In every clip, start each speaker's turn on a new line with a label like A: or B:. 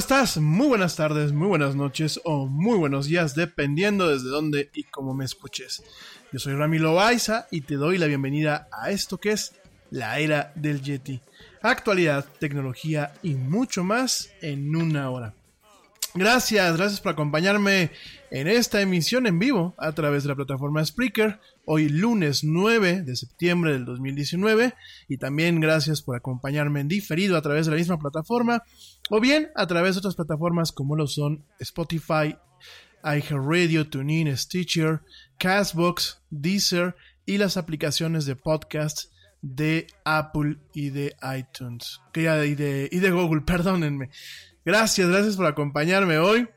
A: Estás? Muy buenas tardes, muy buenas noches o muy buenos días, dependiendo desde dónde y cómo me escuches. Yo soy Ramiro Baiza y te doy la bienvenida a esto que es la era del Yeti. Actualidad, tecnología y mucho más en una hora. Gracias, gracias por acompañarme en esta emisión en vivo a través de la plataforma Spreaker, hoy lunes 9 de septiembre del 2019, y también gracias por acompañarme en diferido a través de la misma plataforma, o bien a través de otras plataformas como lo son Spotify, iHeartRadio, TuneIn, Stitcher, Castbox, Deezer y las aplicaciones de podcast de Apple y de iTunes. Y de, y de Google, perdónenme. Gracias, gracias por acompañarme hoy.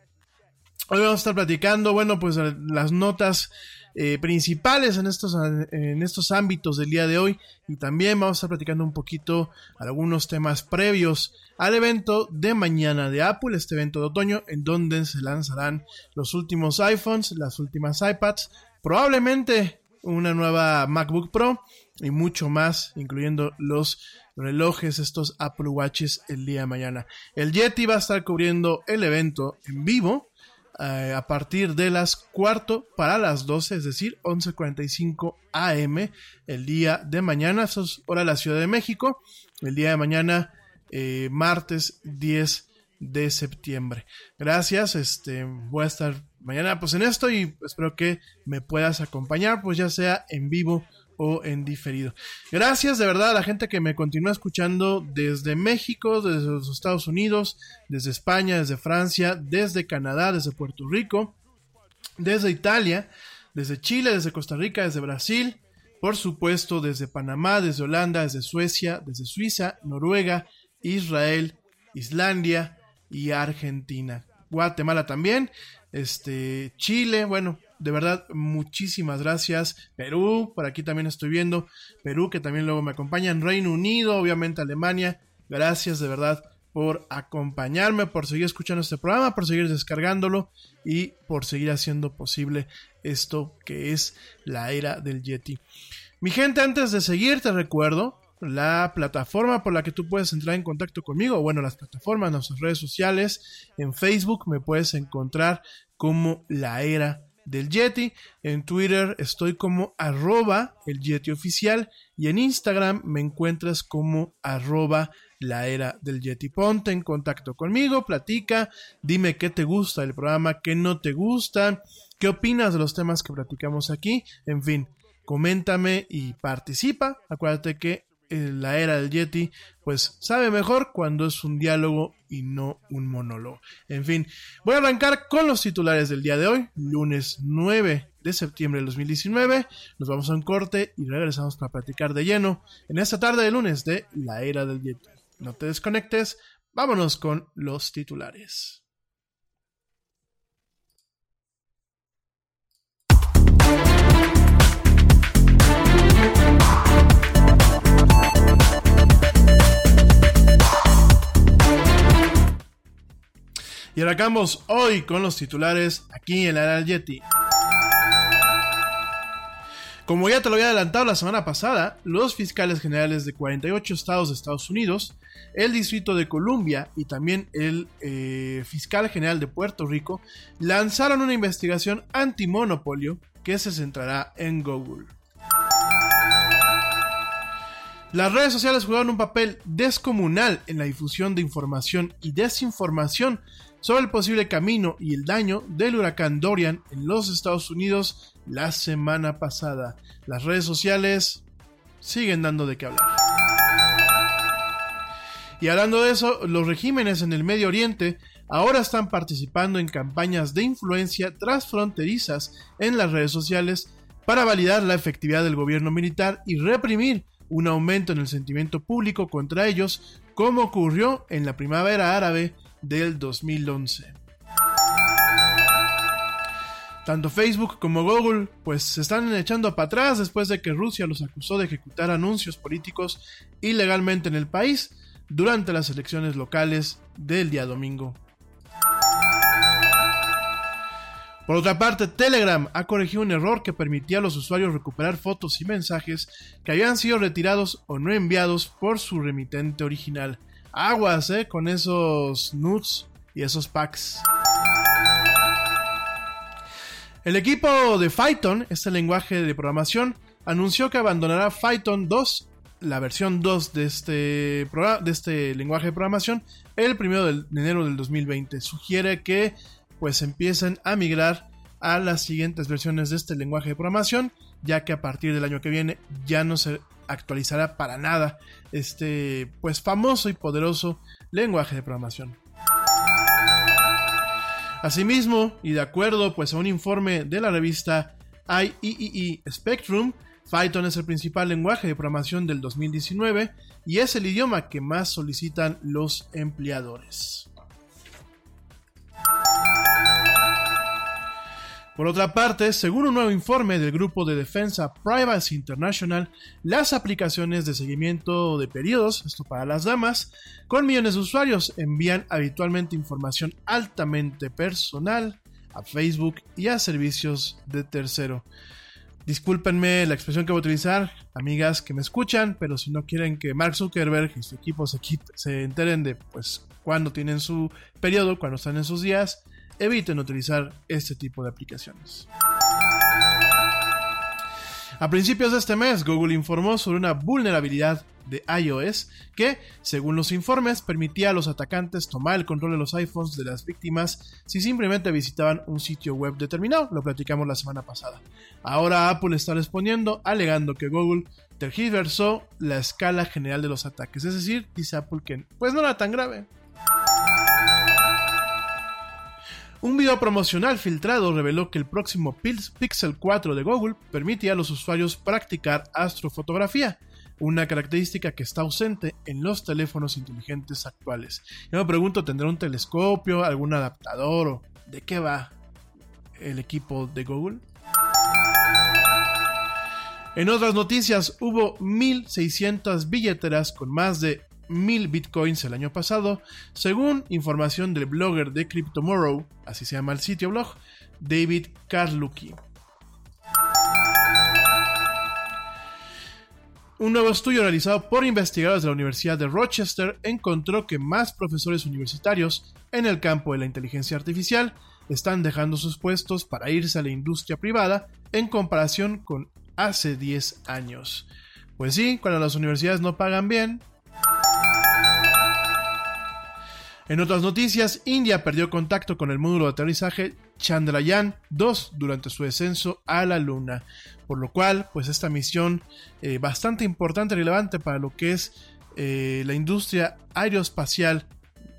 A: Hoy vamos a estar platicando, bueno, pues las notas eh, principales en estos, en estos ámbitos del día de hoy y también vamos a estar platicando un poquito algunos temas previos al evento de mañana de Apple, este evento de otoño en donde se lanzarán los últimos iPhones, las últimas iPads, probablemente una nueva MacBook Pro y mucho más, incluyendo los relojes, estos Apple Watches el día de mañana. El Yeti va a estar cubriendo el evento en vivo eh, a partir de las cuarto para las 12, es decir, 11.45 am el día de mañana, eso es hora de la Ciudad de México, el día de mañana, eh, martes 10 de septiembre. Gracias, este, voy a estar mañana pues en esto y espero que me puedas acompañar, pues ya sea en vivo o en diferido. Gracias de verdad a la gente que me continúa escuchando desde México, desde los Estados Unidos, desde España, desde Francia, desde Canadá, desde Puerto Rico, desde Italia, desde Chile, desde Costa Rica, desde Brasil, por supuesto desde Panamá, desde Holanda, desde Suecia, desde Suiza, Noruega, Israel, Islandia y Argentina. Guatemala también, este Chile, bueno, de verdad, muchísimas gracias. Perú, por aquí también estoy viendo. Perú, que también luego me acompañan. Reino Unido, obviamente Alemania. Gracias de verdad por acompañarme, por seguir escuchando este programa, por seguir descargándolo y por seguir haciendo posible esto que es la era del Yeti. Mi gente, antes de seguir, te recuerdo la plataforma por la que tú puedes entrar en contacto conmigo, bueno, las plataformas, nuestras redes sociales, en Facebook me puedes encontrar como la era del Yeti. En Twitter estoy como arroba el Yeti oficial y en Instagram me encuentras como arroba la era del Yeti. Ponte en contacto conmigo, platica, dime qué te gusta del programa, qué no te gusta, qué opinas de los temas que platicamos aquí, en fin, coméntame y participa. Acuérdate que la era del Yeti, pues sabe mejor cuando es un diálogo y no un monólogo. En fin, voy a arrancar con los titulares del día de hoy, lunes 9 de septiembre de 2019. Nos vamos a un corte y regresamos para platicar de lleno en esta tarde de lunes de la era del Yeti. No te desconectes, vámonos con los titulares. Y arrancamos hoy con los titulares aquí en del Yeti. Como ya te lo había adelantado la semana pasada, los fiscales generales de 48 estados de Estados Unidos, el Distrito de Columbia y también el eh, fiscal general de Puerto Rico lanzaron una investigación antimonopolio que se centrará en Google. Las redes sociales jugaron un papel descomunal en la difusión de información y desinformación sobre el posible camino y el daño del huracán Dorian en los Estados Unidos la semana pasada. Las redes sociales siguen dando de qué hablar. Y hablando de eso, los regímenes en el Medio Oriente ahora están participando en campañas de influencia transfronterizas en las redes sociales para validar la efectividad del gobierno militar y reprimir un aumento en el sentimiento público contra ellos como ocurrió en la primavera árabe del 2011. Tanto Facebook como Google pues se están echando para atrás después de que Rusia los acusó de ejecutar anuncios políticos ilegalmente en el país durante las elecciones locales del día domingo. Por otra parte, Telegram ha corregido un error que permitía a los usuarios recuperar fotos y mensajes que habían sido retirados o no enviados por su remitente original. Aguas, eh, con esos nudes y esos packs. El equipo de Python, este lenguaje de programación, anunció que abandonará Python 2, la versión 2 de este, de este lenguaje de programación, el 1 de enero del 2020. Sugiere que pues empiecen a migrar a las siguientes versiones de este lenguaje de programación, ya que a partir del año que viene ya no se actualizará para nada este pues famoso y poderoso lenguaje de programación. Asimismo, y de acuerdo pues a un informe de la revista IEEE Spectrum, Python es el principal lenguaje de programación del 2019 y es el idioma que más solicitan los empleadores. Por otra parte, según un nuevo informe del grupo de defensa Privacy International, las aplicaciones de seguimiento de periodos, esto para las damas, con millones de usuarios envían habitualmente información altamente personal a Facebook y a servicios de tercero. Discúlpenme la expresión que voy a utilizar, amigas que me escuchan, pero si no quieren que Mark Zuckerberg y su equipo se, enteren de pues cuándo tienen su periodo, cuando están en sus días, eviten utilizar este tipo de aplicaciones. A principios de este mes, Google informó sobre una vulnerabilidad de iOS que, según los informes, permitía a los atacantes tomar el control de los iPhones de las víctimas si simplemente visitaban un sitio web determinado. Lo platicamos la semana pasada. Ahora Apple está respondiendo alegando que Google tergiversó la escala general de los ataques. Es decir, dice Apple que pues no era tan grave. Un video promocional filtrado reveló que el próximo Pixel 4 de Google permitía a los usuarios practicar astrofotografía, una característica que está ausente en los teléfonos inteligentes actuales. Yo me pregunto, ¿tendrá un telescopio, algún adaptador o de qué va el equipo de Google? En otras noticias, hubo 1.600 billeteras con más de 1000 bitcoins el año pasado, según información del blogger de Cryptomorrow, así se llama el sitio blog, David Karluki. Un nuevo estudio realizado por investigadores de la Universidad de Rochester encontró que más profesores universitarios en el campo de la inteligencia artificial están dejando sus puestos para irse a la industria privada en comparación con hace 10 años. Pues sí, cuando las universidades no pagan bien, En otras noticias, India perdió contacto con el módulo de aterrizaje Chandrayaan 2 durante su descenso a la Luna, por lo cual, pues esta misión eh, bastante importante y relevante para lo que es eh, la industria aeroespacial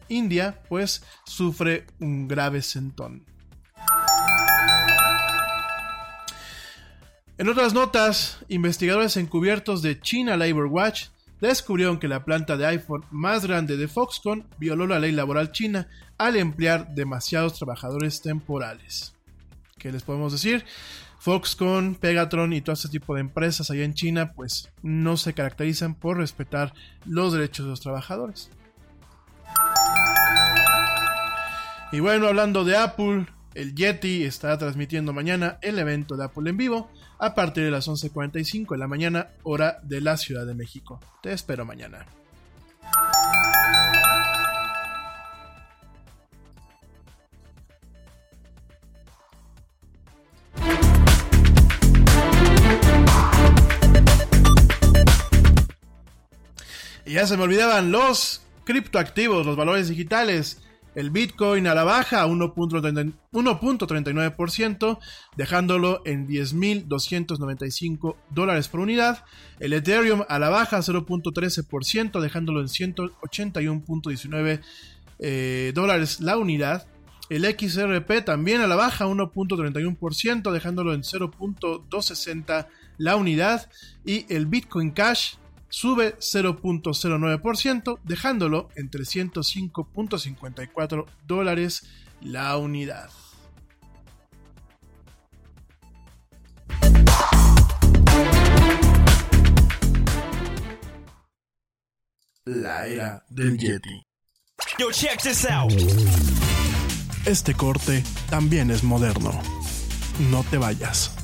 A: india, pues sufre un grave sentón. En otras notas, investigadores encubiertos de China Labor Watch descubrieron que la planta de iPhone más grande de Foxconn violó la ley laboral china al emplear demasiados trabajadores temporales. ¿Qué les podemos decir? Foxconn, Pegatron y todo este tipo de empresas allá en China pues no se caracterizan por respetar los derechos de los trabajadores. Y bueno, hablando de Apple, el Yeti estará transmitiendo mañana el evento de Apple en vivo a partir de las 11.45 de la mañana, hora de la Ciudad de México. Te espero mañana. Y ya se me olvidaban los criptoactivos, los valores digitales el Bitcoin a la baja a 1.39%, dejándolo en 10.295 dólares por unidad. El Ethereum a la baja a 0.13%, dejándolo en 181.19 eh, dólares la unidad. El XRP también a la baja 1.31%, dejándolo en 0.260 la unidad. Y el Bitcoin Cash sube 0.09%, dejándolo en 305.54 dólares la unidad.
B: La era del Yeti.
C: Yo, check this out.
A: Este corte también es moderno. No te vayas.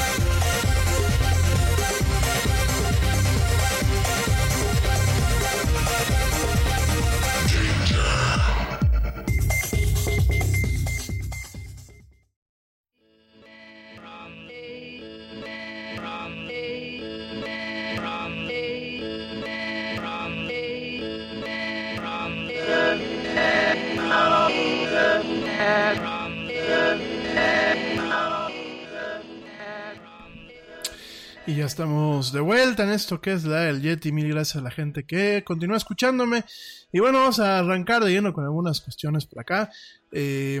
A: Ya estamos de vuelta en esto que es la del Yeti. Mil gracias a la gente que continúa escuchándome. Y bueno, vamos a arrancar de lleno con algunas cuestiones por acá. Eh,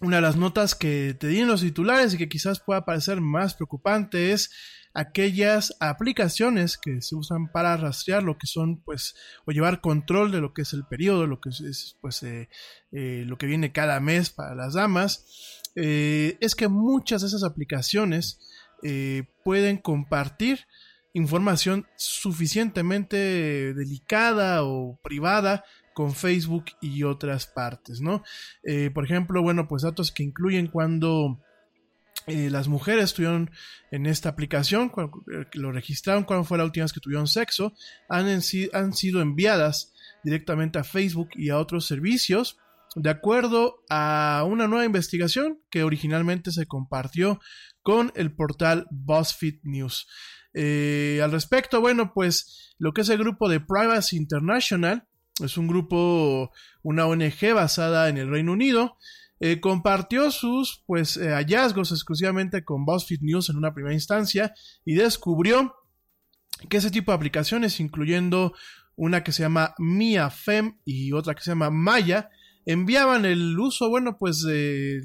A: una de las notas que te di en los titulares y que quizás pueda parecer más preocupante es aquellas aplicaciones que se usan para rastrear lo que son, pues, o llevar control de lo que es el periodo, lo que es, pues, eh, eh, lo que viene cada mes para las damas. Es que muchas de esas aplicaciones eh, pueden compartir información suficientemente delicada o privada con Facebook y otras partes, ¿no? Eh, por ejemplo, bueno, pues datos que incluyen cuando eh, las mujeres estuvieron en esta aplicación, cuando, lo registraron, cuando fue la última vez que tuvieron sexo, han sido enviadas directamente a Facebook y a otros servicios, de acuerdo a una nueva investigación que originalmente se compartió con el portal BuzzFeed News. Eh, al respecto, bueno, pues lo que es el grupo de Privacy International, es un grupo, una ONG basada en el Reino Unido, eh, compartió sus pues, eh, hallazgos exclusivamente con BuzzFeed News en una primera instancia y descubrió que ese tipo de aplicaciones, incluyendo una que se llama MiaFem y otra que se llama Maya, enviaban el uso, bueno, pues de,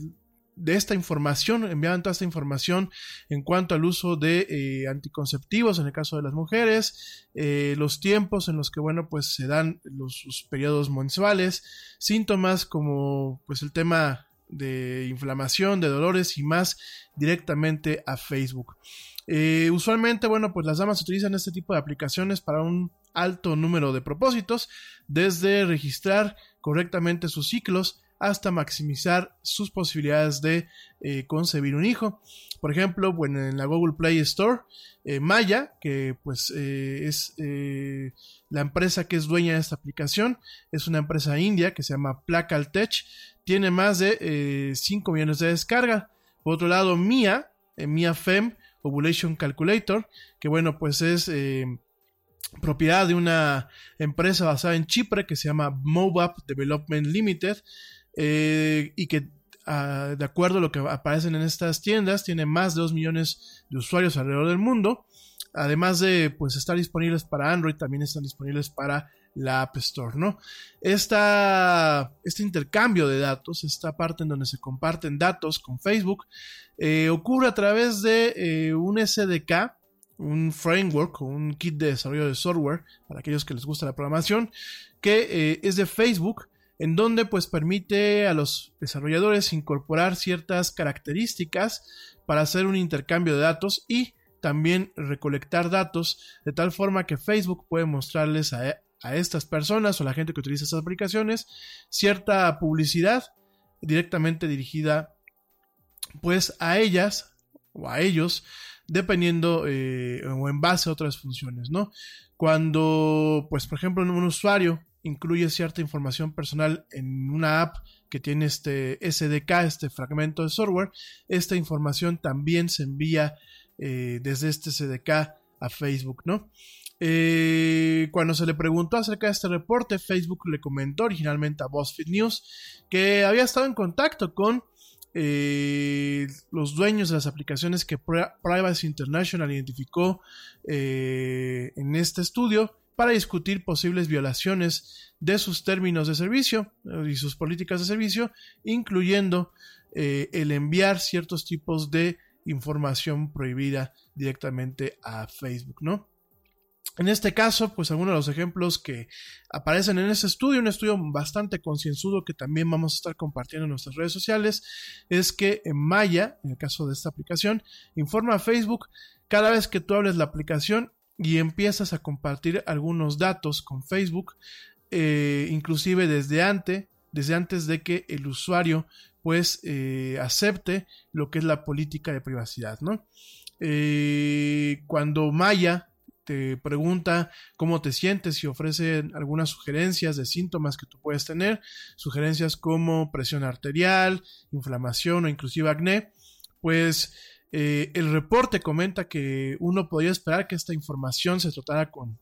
A: de esta información, enviaban toda esta información en cuanto al uso de eh, anticonceptivos en el caso de las mujeres, eh, los tiempos en los que, bueno, pues se dan los, periodos mensuales, síntomas como pues el tema de inflamación, de dolores y más directamente a Facebook. Eh, usualmente, bueno, pues las damas utilizan este tipo de aplicaciones para un alto número de propósitos, desde registrar correctamente sus ciclos hasta maximizar sus posibilidades de eh, concebir un hijo. Por ejemplo, bueno, en la Google Play Store, eh, Maya, que pues eh, es la empresa que es dueña de esta aplicación, es una empresa india que se llama Placaltech, tiene más de eh, 5 millones de descarga. Por otro lado, Mia, Mia Fem, Ovulation Calculator, que bueno, pues es propiedad de una empresa basada en Chipre que se llama Mobap Development Limited eh, y que ah, de acuerdo a lo que aparecen en estas tiendas tiene más de 2 millones de usuarios alrededor del mundo además de pues estar disponibles para Android, también están disponibles para la App Store, ¿no? Esta, este intercambio de datos, esta parte en donde se comparten datos con Facebook, eh, ocurre a través de eh, un SDK, un framework o un kit de desarrollo de software para aquellos que les gusta la programación, que es de Facebook, en donde pues permite a los desarrolladores incorporar ciertas características para hacer un intercambio de datos y también recolectar datos de tal forma que Facebook puede mostrarles a, a estas personas o a la gente que utiliza estas aplicaciones cierta publicidad directamente dirigida pues a ellas o a ellos dependiendo eh, o en base a otras funciones, ¿no? Cuando, pues, por ejemplo, un usuario incluye cierta información personal en una app que tiene este SDK, este fragmento de software, esta información también se envía eh, desde este SDK a Facebook, ¿no? Eh, cuando se le preguntó acerca de este reporte, Facebook le comentó originalmente a BuzzFeed News que había estado en contacto con eh, los dueños de las aplicaciones que Privacy International identificó en este estudio para discutir posibles violaciones de sus términos de servicio eh, y sus políticas de servicio, incluyendo eh, el enviar ciertos tipos de información prohibida directamente a Facebook, ¿no? En este caso, pues algunos de los ejemplos que aparecen en ese estudio, un estudio bastante concienzudo que también vamos a estar compartiendo en nuestras redes sociales, es que en Maya, en el caso de esta aplicación, informa a Facebook cada vez que tú hables la aplicación y empiezas a compartir algunos datos con Facebook, eh, inclusive desde antes, desde antes de que el usuario pues eh, acepte lo que es la política de privacidad, ¿no? Eh, cuando Maya te pregunta cómo te sientes y ofrece algunas sugerencias de síntomas que tú puedes tener, sugerencias como presión arterial, inflamación o inclusive acné, pues eh, el reporte comenta que uno podría esperar que esta información se tratara con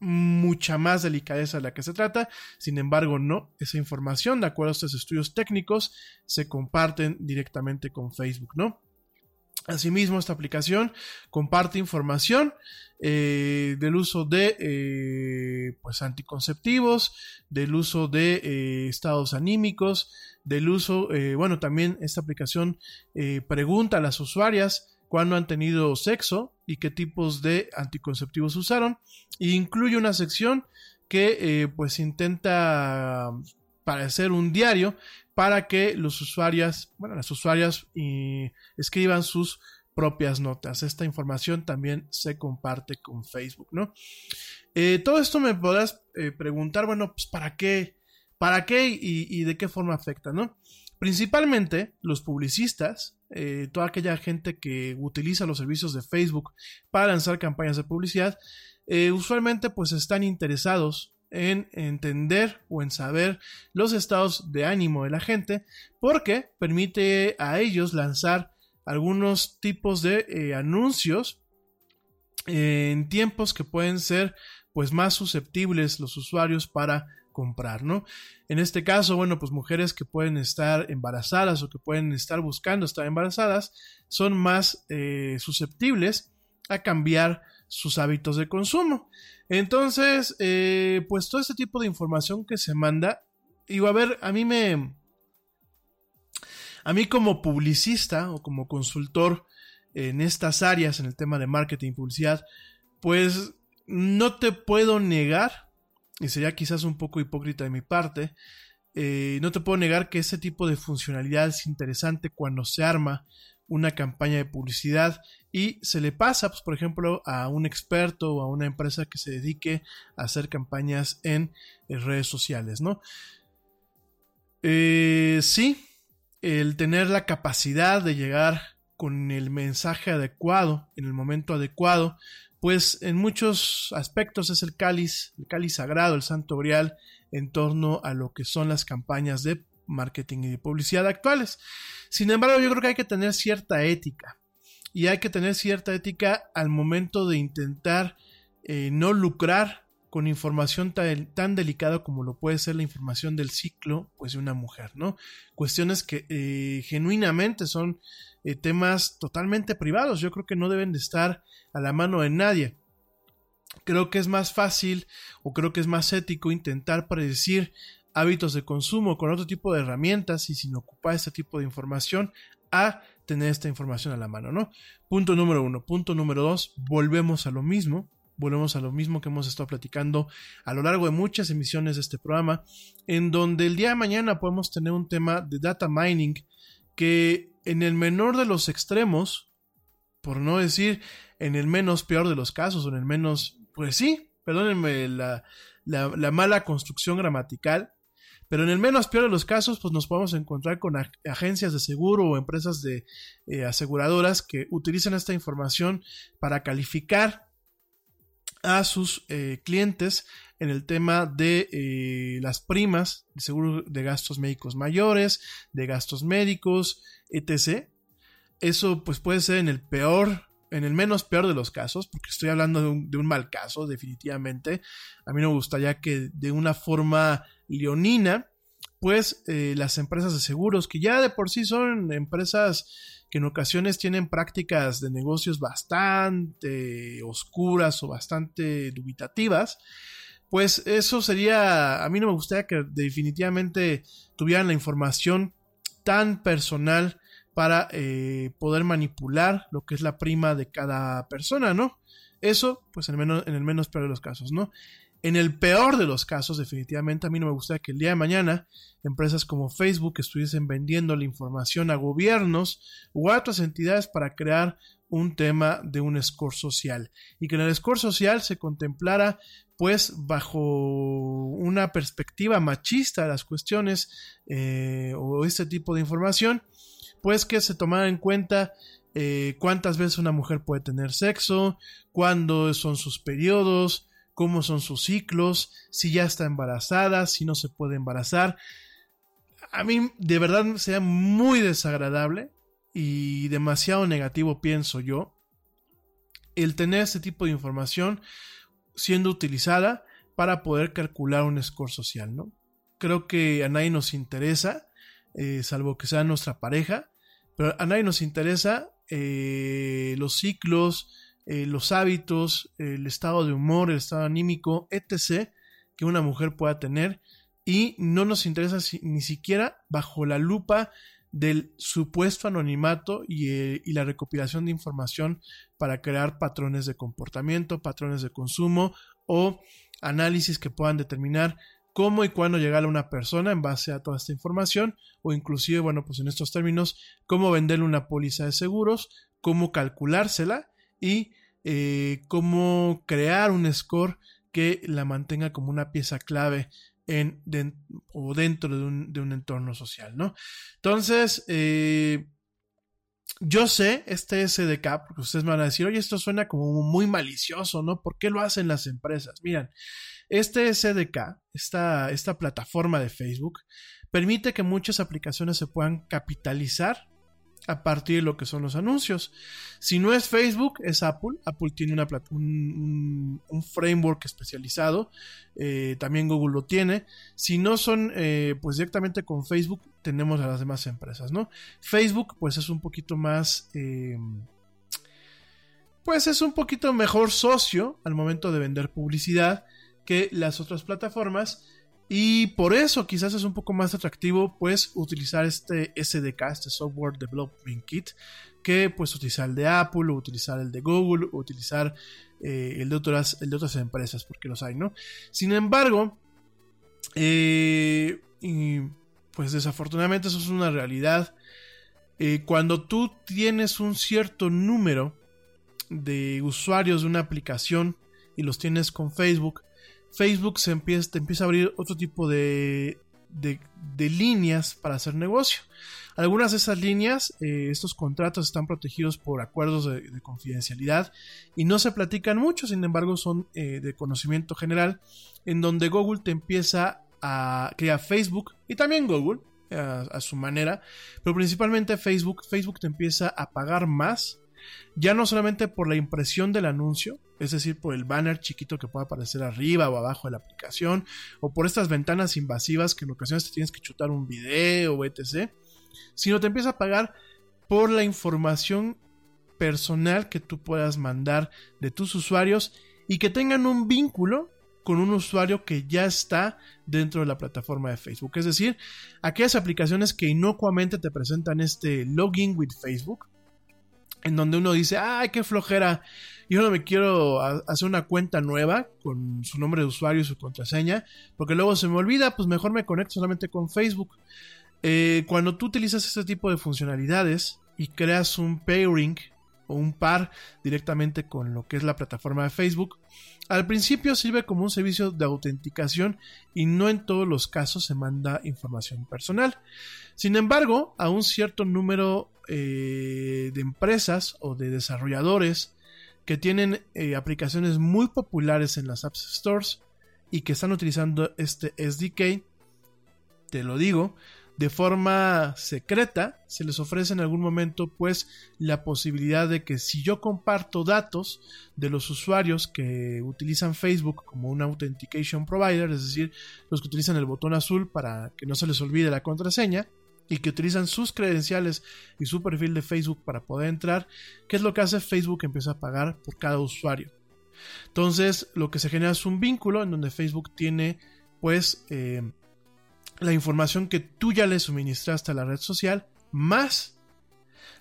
A: mucha más delicadeza de la que se trata, sin embargo no, esa información, de acuerdo a estos estudios técnicos, se comparten directamente con Facebook, ¿no? Asimismo, esta aplicación comparte información eh, del uso de eh, pues anticonceptivos, del uso de eh, estados anímicos, del uso, bueno, también esta aplicación pregunta a las usuarias cuándo han tenido sexo y qué tipos de anticonceptivos usaron, e incluye una sección que pues intenta parecer un diario para que los usuarios, bueno, las usuarias escriban sus propias notas. Esta información también se comparte con Facebook, ¿no? Eh, todo esto me podrás eh, preguntar, bueno, pues ¿para qué? ¿Para qué y, de qué forma afecta, no? Principalmente los publicistas, eh, toda aquella gente que utiliza los servicios de Facebook para lanzar campañas de publicidad, usualmente pues están interesados en entender o en saber los estados de ánimo de la gente porque permite a ellos lanzar algunos tipos de eh, anuncios en tiempos que pueden ser pues más susceptibles los usuarios para comprar, ¿no? En este caso, bueno, pues mujeres que pueden estar embarazadas o que pueden estar buscando estar embarazadas son más eh, susceptibles a cambiar sus hábitos de consumo. Entonces, eh, pues todo este tipo de información que se manda, y a ver, a mí me, a mí como publicista o como consultor en estas áreas, en el tema de marketing publicidad, pues no te puedo negar, y sería quizás un poco hipócrita de mi parte, eh, no te puedo negar que ese tipo de funcionalidad es interesante cuando se arma una campaña de publicidad y se le pasa, pues, por ejemplo, a un experto o a una empresa que se dedique a hacer campañas en, redes sociales, ¿no? Eh, sí, el tener la capacidad de llegar con el mensaje adecuado en el momento adecuado, pues en muchos aspectos es el cáliz, el cáliz sagrado, el santo grial en torno a lo que son las campañas de marketing y de publicidad actuales. Sin embargo, yo creo que hay que tener cierta ética y hay que tener cierta ética al momento de intentar eh, no lucrar con información tan, delicada como lo puede ser la información del ciclo pues de una mujer, ¿no? Cuestiones que eh, genuinamente son eh, temas totalmente privados, yo creo que no deben de estar a la mano de nadie. Creo que es más fácil o creo que es más ético intentar predecir hábitos de consumo con otro tipo de herramientas y sin ocupar este tipo de información a tener esta información a la mano, ¿no? Punto número uno. Punto número dos, volvemos a lo mismo volvemos a lo mismo que hemos estado platicando a lo largo de muchas emisiones de este programa, en donde el día de mañana podemos tener un tema de data mining que en el menor de los extremos, por no decir en el menos peor de los casos, o en el menos, pues sí, perdónenme la, la, mala construcción gramatical, pero en el menos peor de los casos, pues nos podemos encontrar con agencias de seguro o empresas de eh, aseguradoras que utilizan esta información para calificar a sus eh, clientes en el tema de eh, las primas de seguro de gastos médicos mayores, de gastos médicos, etc. Eso pues puede ser en el peor, en el menos peor de los casos, porque estoy hablando de un, de un mal caso, definitivamente. A mí me gustaría que de una forma leonina, pues eh, las empresas de seguros, que ya de por sí son empresas que en ocasiones tienen prácticas de negocios bastante oscuras o bastante dubitativas, pues eso sería, a mí no me gustaría que definitivamente tuvieran la información tan personal para eh, poder manipular lo que es la prima de cada persona, ¿no? Eso, pues en el menos, en el menos peor de los casos, ¿no? En el peor de los casos, definitivamente a mí no me gustaría que el día de mañana empresas como Facebook estuviesen vendiendo la información a gobiernos u a otras entidades para crear un tema de un score social. Y que en el score social se contemplara pues bajo una perspectiva machista de las cuestiones eh, o este tipo de información pues que se tomara en cuenta eh, cuántas veces una mujer puede tener sexo, cuándo son sus periodos, cómo son sus ciclos, si ya está embarazada, si no se puede embarazar. A mí de verdad sería muy desagradable y demasiado negativo, pienso yo, el tener este tipo de información siendo utilizada para poder calcular un score social, ¿no? Creo que a nadie nos interesa, eh, salvo que sea nuestra pareja, pero a nadie nos interesa eh, los ciclos, eh, los hábitos, el estado de humor, el estado anímico, etc., que una mujer pueda tener y no nos interesa ni siquiera bajo la lupa del supuesto anonimato eh, y, la recopilación de información para crear patrones de comportamiento, patrones de consumo o análisis que puedan determinar cómo y cuándo llegar a una persona en base a toda esta información o inclusive, bueno, pues en estos términos, cómo venderle una póliza de seguros, cómo calculársela y eh, cómo crear un score que la mantenga como una pieza clave en, o dentro de un, entorno social, ¿no? Entonces, eh, yo sé este SDK, porque ustedes me van a decir, oye, esto suena como muy malicioso, ¿no? ¿Por qué lo hacen las empresas? Miren, este SDK, esta, esta plataforma de Facebook, permite que muchas aplicaciones se puedan capitalizar a partir de lo que son los anuncios. Si no es Facebook, es Apple. Apple tiene una, un, un, framework especializado. Eh, también Google lo tiene. Si no son eh, pues directamente con Facebook, tenemos a las demás empresas, ¿no? Facebook pues es un poquito más... Eh, pues es un poquito mejor socio al momento de vender publicidad que las otras plataformas. Y por eso quizás es un poco más atractivo pues utilizar este SDK, este Software Development Kit, que pues utilizar el de Apple o utilizar el de Google o utilizar eh, el, de otras, el de otras empresas, porque los hay, ¿no? Sin embargo, eh, y, pues desafortunadamente eso es una realidad. Eh, cuando tú tienes un cierto número de usuarios de una aplicación y los tienes con Facebook, Facebook se empieza, te empieza a abrir otro tipo de, de, líneas para hacer negocio. Algunas de esas líneas, eh, estos contratos están protegidos por acuerdos de, confidencialidad y no se platican mucho, sin embargo son eh, de conocimiento general, en donde Google te empieza a crear Facebook y también Google a, a, su manera, pero principalmente Facebook, Facebook te empieza a pagar más ya no solamente por la impresión del anuncio, es decir, por el banner chiquito que puede aparecer arriba o abajo de la aplicación, o por estas ventanas invasivas que en ocasiones te tienes que chutar un video etc., sino te empieza a pagar por la información personal que tú puedas mandar de tus usuarios y que tengan un vínculo con un usuario que ya está dentro de la plataforma de Facebook. Es decir, aquellas aplicaciones que inocuamente te presentan este login with Facebook, en donde uno dice, ay, qué flojera, yo no me quiero hacer una cuenta nueva con su nombre de usuario y su contraseña, porque luego se me olvida, pues mejor me conecto solamente con Facebook. Eh, cuando tú utilizas este tipo de funcionalidades y creas un pairing o un par directamente con lo que es la plataforma de Facebook, al principio sirve como un servicio de autenticación y no en todos los casos se manda información personal. Sin embargo, a un cierto número eh, de empresas o de desarrolladores que tienen eh, aplicaciones muy populares en las App Stores y que están utilizando este SDK, te lo digo, de forma secreta se les ofrece en algún momento pues la posibilidad de que si yo comparto datos de los usuarios que utilizan Facebook como un authentication provider, es decir, los que utilizan el botón azul para que no se les olvide la contraseña y que utilizan sus credenciales y su perfil de Facebook para poder entrar, ¿qué es lo que hace Facebook? Empieza a pagar por cada usuario. Entonces, lo que se genera es un vínculo en donde Facebook tiene pues eh, la información que tú ya le suministraste a la red social, más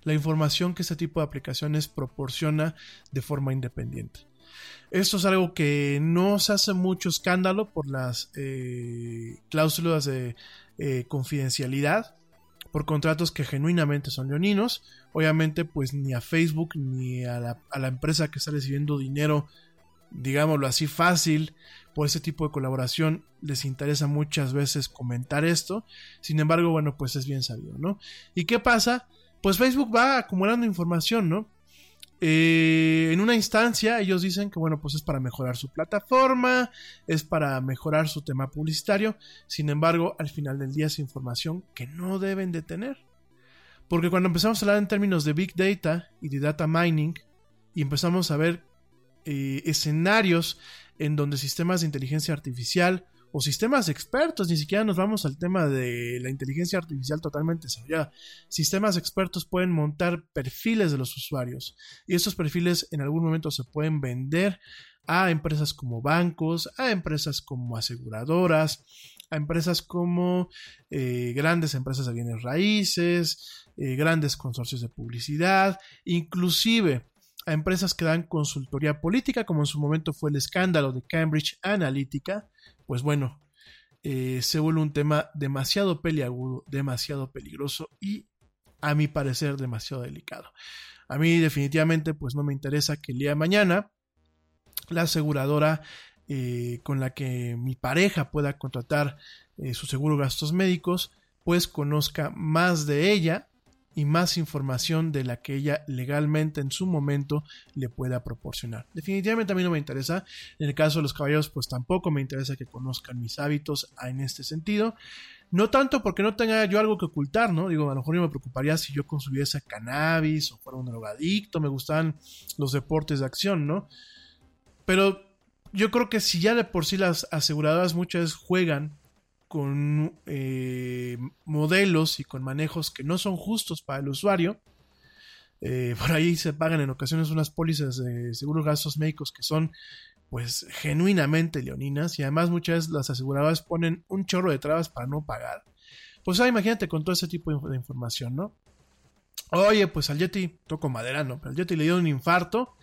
A: la información que este tipo de aplicaciones proporciona de forma independiente. Esto es algo que no se hace mucho escándalo por las eh, cláusulas de eh, confidencialidad, por contratos que genuinamente son leoninos. Obviamente, pues ni a Facebook ni a la, empresa que está recibiendo dinero, digámoslo así, fácil por ese tipo de colaboración les interesa muchas veces comentar esto. Sin embargo, bueno, pues es bien sabido, ¿no? ¿Y qué pasa? Pues Facebook va acumulando información, ¿no? Eh, en una instancia ellos dicen que bueno pues es para mejorar su plataforma es para mejorar su tema publicitario. Sin embargo al final del día es información que no deben de tener. Porque cuando empezamos a hablar en términos de big data y de data mining y empezamos a ver eh, escenarios en donde sistemas de inteligencia artificial o sistemas expertos, ni siquiera nos vamos al tema de la inteligencia artificial totalmente desarrollada. Sistemas expertos pueden montar perfiles de los usuarios y estos perfiles en algún momento se pueden vender a empresas como bancos, a empresas como aseguradoras, a empresas como eh, grandes empresas de bienes raíces, eh, grandes consorcios de publicidad, inclusive a empresas que dan consultoría política, como en su momento fue el escándalo de Cambridge Analytica, pues bueno, eh, se vuelve un tema demasiado peliagudo, demasiado peligroso y a mi parecer demasiado delicado. A mí definitivamente pues no me interesa que el día de mañana la aseguradora eh, con la que mi pareja pueda contratar eh, su seguro gastos médicos pues conozca más de ella y más información de la que ella legalmente en su momento le pueda proporcionar. Definitivamente a mí no me interesa. En el caso de los caballeros, pues tampoco me interesa que conozcan mis hábitos en este sentido. No tanto porque no tenga yo algo que ocultar, ¿no? Digo, a lo mejor yo me preocuparía si yo consumiese cannabis o fuera un drogadicto, me gustan los deportes de acción, ¿no? Pero yo creo que si ya de por sí las aseguradoras muchas juegan con eh, modelos y con manejos que no son justos para el usuario. Eh, por ahí se pagan en ocasiones unas pólizas de seguros gastos médicos que son pues genuinamente leoninas y además muchas veces las aseguradoras ponen un chorro de trabas para no pagar. Pues ah, imagínate con todo ese tipo de, información, ¿no? Oye, pues al Yeti, toco madera, no, pero al Yeti le dio un infarto,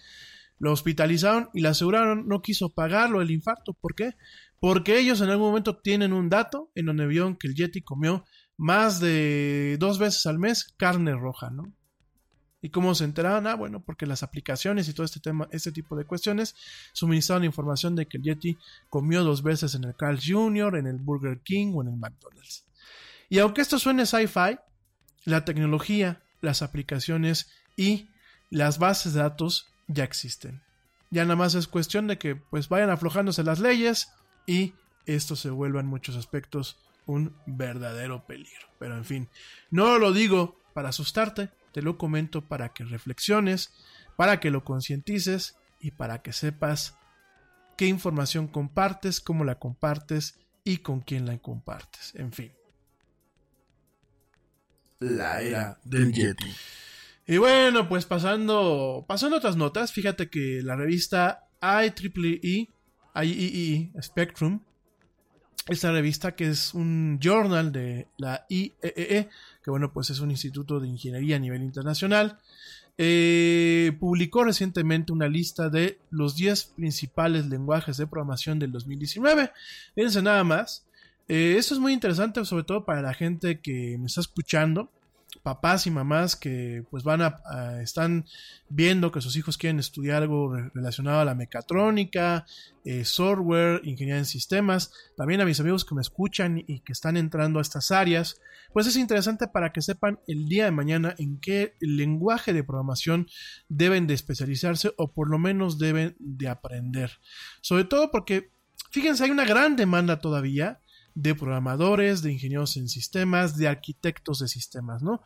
A: lo hospitalizaron y la aseguraron no quiso pagarlo el infarto. ¿Por qué? Porque ellos en algún momento tienen un dato en donde vieron que el Yeti comió más de dos veces al mes carne roja, ¿no? ¿Y cómo se enteraron? Ah, bueno, porque las aplicaciones y todo este tema, este tipo de cuestiones suministraron información de que el Yeti comió dos veces en el Carl Jr., en el Burger King o en el McDonald's. Y aunque esto suene sci-fi, la tecnología, las aplicaciones y las bases de datos ya existen. Ya nada más es cuestión de que pues vayan aflojándose las leyes, y esto se vuelve en muchos aspectos un verdadero peligro. Pero en fin, no lo digo para asustarte, te te lo comento para que reflexiones, para que lo concientices y para que sepas qué información compartes, cómo la compartes y con quién la compartes. En fin.
B: La era del Yeti.
A: Y bueno, pues pasando, pasando otras notas, fíjate que la revista IEEE, IEEE Spectrum, esta revista que es un journal de la IEEE, que bueno, pues es un instituto de ingeniería a nivel internacional, eh, publicó recientemente una lista de los 10 principales lenguajes de programación del 2019. Fíjense nada más. Eh, esto es muy interesante, sobre todo para la gente que me está escuchando papás y mamás que pues van a, están viendo que sus hijos quieren estudiar algo relacionado a la mecatrónica, eh, software, ingeniería en sistemas, también a mis amigos que me escuchan y que están entrando a estas áreas, pues es interesante para que sepan el día de mañana en qué lenguaje de programación deben de especializarse o por lo menos deben de aprender. Sobre todo porque, fíjense, hay una gran demanda todavía de programadores, de ingenieros en sistemas, de arquitectos de sistemas, ¿no?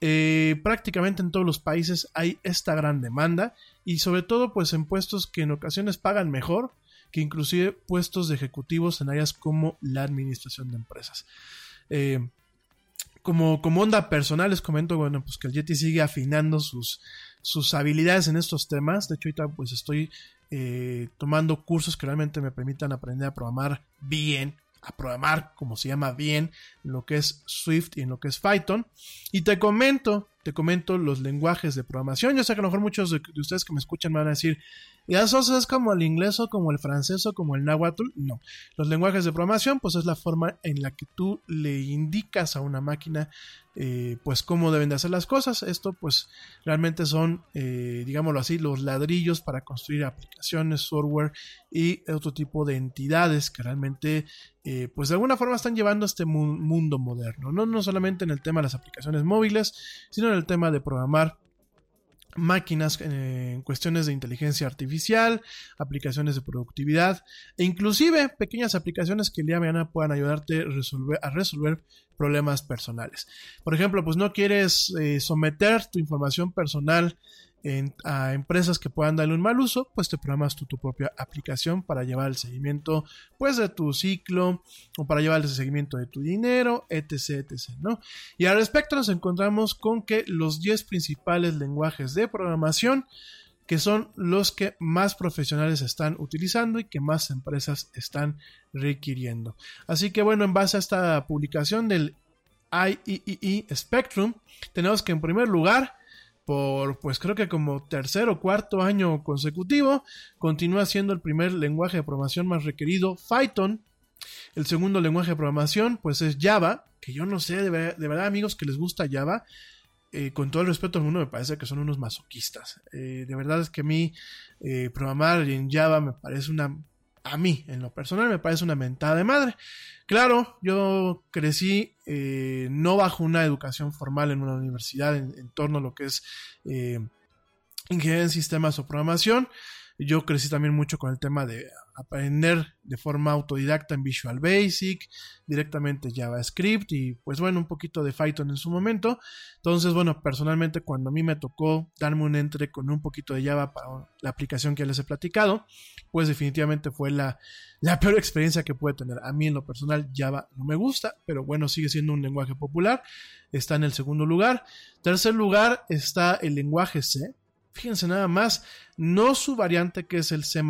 A: Eh, prácticamente en todos los países hay esta gran demanda y sobre todo pues en puestos que en ocasiones pagan mejor que inclusive puestos de ejecutivos en áreas como la administración de empresas. Eh, como, onda personal les comento, bueno, pues que el Yeti sigue afinando sus, sus habilidades en estos temas. De hecho, ahorita pues estoy eh, tomando cursos que realmente me permitan aprender a programar bien, a programar, como se llama bien, en lo que es Swift y en lo que es Python. Y te comento, te comento los lenguajes de programación. Yo sé que a lo mejor muchos de, de ustedes que me escuchan me van a decir, ¿y eso es como el inglés o como el francés o como el náhuatl? No. Los lenguajes de programación, pues es la forma en la que tú le indicas a una máquina, eh, pues cómo deben de hacer las cosas. Esto, pues realmente son, eh, digámoslo así, los ladrillos para construir aplicaciones, software y otro tipo de entidades que realmente eh, pues de alguna forma están llevando a este mu mundo moderno, ¿no? no solamente en el tema de las aplicaciones móviles, sino en el tema de programar máquinas eh, en cuestiones de inteligencia artificial, aplicaciones de productividad e inclusive pequeñas aplicaciones que el día de mañana puedan ayudarte a resolver, problemas personales. Por ejemplo, pues no quieres eh, someter tu información personal a empresas que puedan darle un mal uso, pues te programas tú tu propia aplicación para llevar el seguimiento pues de tu ciclo o para llevar el seguimiento de tu dinero, etc, etc, ¿no? Y al respecto nos encontramos con que los 10 principales lenguajes de programación que son los que más profesionales están utilizando y que más empresas están requiriendo. Así que bueno, en base a esta publicación del IEEE Spectrum, tenemos que en primer lugar por pues creo que como tercer o cuarto año consecutivo, continúa siendo el primer lenguaje de programación más requerido, Python. El segundo lenguaje de programación pues es Java, que yo no sé, de, ver, de verdad amigos que les gusta Java, eh, con todo el respeto al mundo me parece que son unos masoquistas. Eh, de verdad es que a mí eh, programar en Java me parece una... A mí, en lo personal, me parece una mentada de madre. Claro, yo crecí eh, no bajo una educación formal en una universidad en, torno a lo que es eh, ingeniería en sistemas o programación. Yo crecí también mucho con el tema de aprender de forma autodidacta en Visual Basic, directamente JavaScript y pues bueno, un poquito de Python en su momento. Entonces, bueno, personalmente cuando a mí me tocó darme un entre con un poquito de Java para la aplicación que les he platicado, pues definitivamente fue la, la peor experiencia que puede tener. A mí en lo personal Java no me gusta, pero bueno, sigue siendo un lenguaje popular. Está en el segundo lugar. Tercer lugar está el lenguaje C, Fíjense nada más, no su variante que es el C,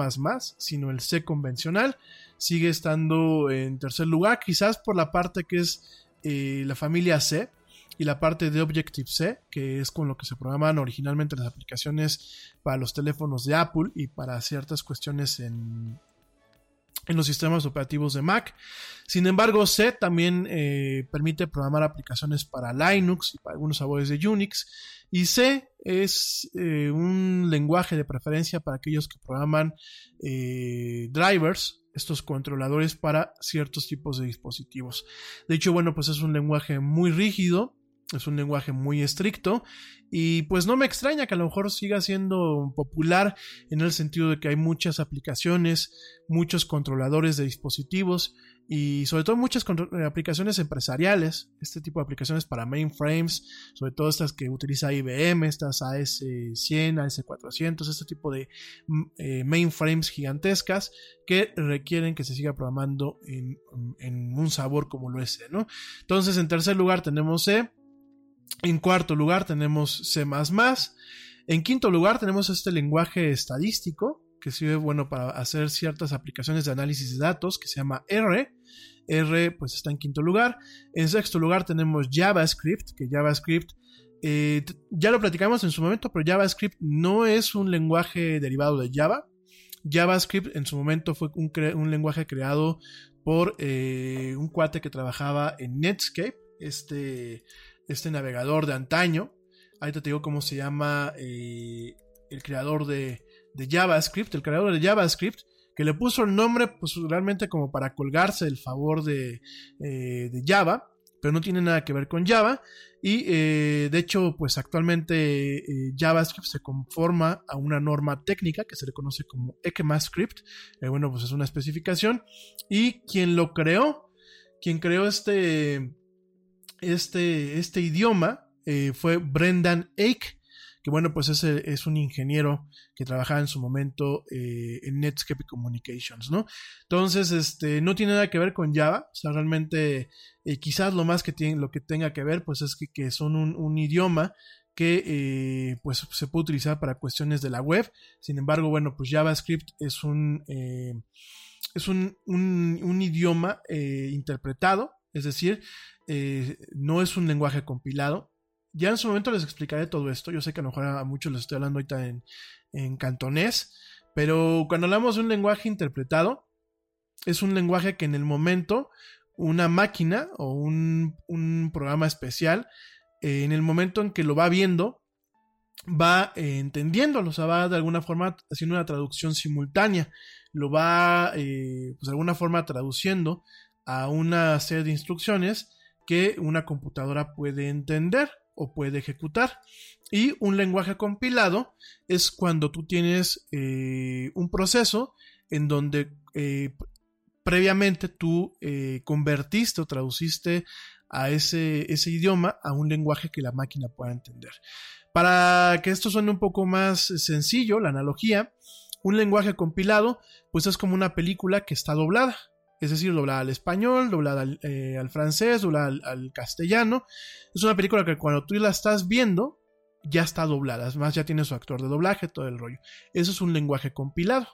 A: sino el C convencional, sigue estando en tercer lugar, quizás por la parte que es eh, la familia C y la parte de Objective-C, que es con lo que se programan originalmente las aplicaciones para los teléfonos de Apple y para ciertas cuestiones en, en los sistemas operativos de Mac. Sin embargo, C también eh, permite programar aplicaciones para Linux y para algunos sabores de Unix. Y C es eh, un lenguaje de preferencia para aquellos que programan eh, drivers, estos controladores para ciertos tipos de dispositivos. De hecho, bueno, pues es un lenguaje muy rígido, es un lenguaje muy estricto y pues no me extraña que a lo mejor siga siendo popular en el sentido de que hay muchas aplicaciones, muchos controladores de dispositivos y sobre todo muchas eh, aplicaciones empresariales, este tipo de aplicaciones para mainframes, sobre todo estas que utiliza IBM, estas AS100, AS400, este tipo de mm, eh, mainframes gigantescas que requieren que se siga programando en, en un sabor como lo es ¿no? Entonces, en tercer lugar tenemos C, en cuarto lugar tenemos C++, en quinto lugar tenemos este lenguaje estadístico, que sirve bueno para hacer ciertas aplicaciones de análisis de datos que se llama R. R pues está en quinto lugar. En sexto lugar tenemos JavaScript, que JavaScript eh, ya lo platicamos en su momento, pero JavaScript no es un lenguaje derivado de Java. JavaScript en su momento fue un, lenguaje creado por eh, un cuate que trabajaba en Netscape, este, este navegador de antaño. Ahorita te digo cómo se llama eh, el creador de, de JavaScript, el creador de JavaScript, que le puso el nombre pues realmente como para colgarse el favor de, eh, de Java, pero no tiene nada que ver con Java. Y eh, de hecho, pues actualmente JavaScript se conforma a una norma técnica que se le conoce como ECMAScript. bueno, pues es una especificación. Y quien lo creó, quien creó este, este, este idioma fue Brendan Eich que bueno, pues es, es un ingeniero que trabajaba en su momento eh, en Netscape Communications, ¿no? Entonces, este, no tiene nada que ver con Java, o sea, realmente eh, quizás lo más que tiene, lo que tenga que ver, pues es que, son un, idioma que eh, pues se puede utilizar para cuestiones de la web. Sin embargo, bueno, pues JavaScript es un, es un, un idioma interpretado, es decir, no es un lenguaje compilado, ya en su momento les explicaré todo esto. Yo sé que a lo mejor a muchos les estoy hablando ahorita en, cantonés, pero cuando hablamos de un lenguaje interpretado, es un lenguaje que en el momento una máquina o un, programa especial, eh, en el momento en que lo va viendo, va eh, entendiéndolo, o sea, va de alguna forma haciendo una traducción simultánea, lo va eh, pues de alguna forma traduciendo a una serie de instrucciones que una computadora puede entender o puede ejecutar. Y un lenguaje compilado es cuando tú tienes eh, un proceso en donde eh, previamente tú eh, convertiste o traduciste a ese, ese idioma a un lenguaje que la máquina pueda entender. Para que esto suene un poco más sencillo, la analogía, un lenguaje compilado, pues es como una película que está doblada es decir, doblada al español, doblada al, eh, francés, doblada al, castellano. Es una película que cuando tú la estás viendo, ya está doblada, además ya tiene su actor de doblaje, todo el rollo. Eso es un lenguaje compilado.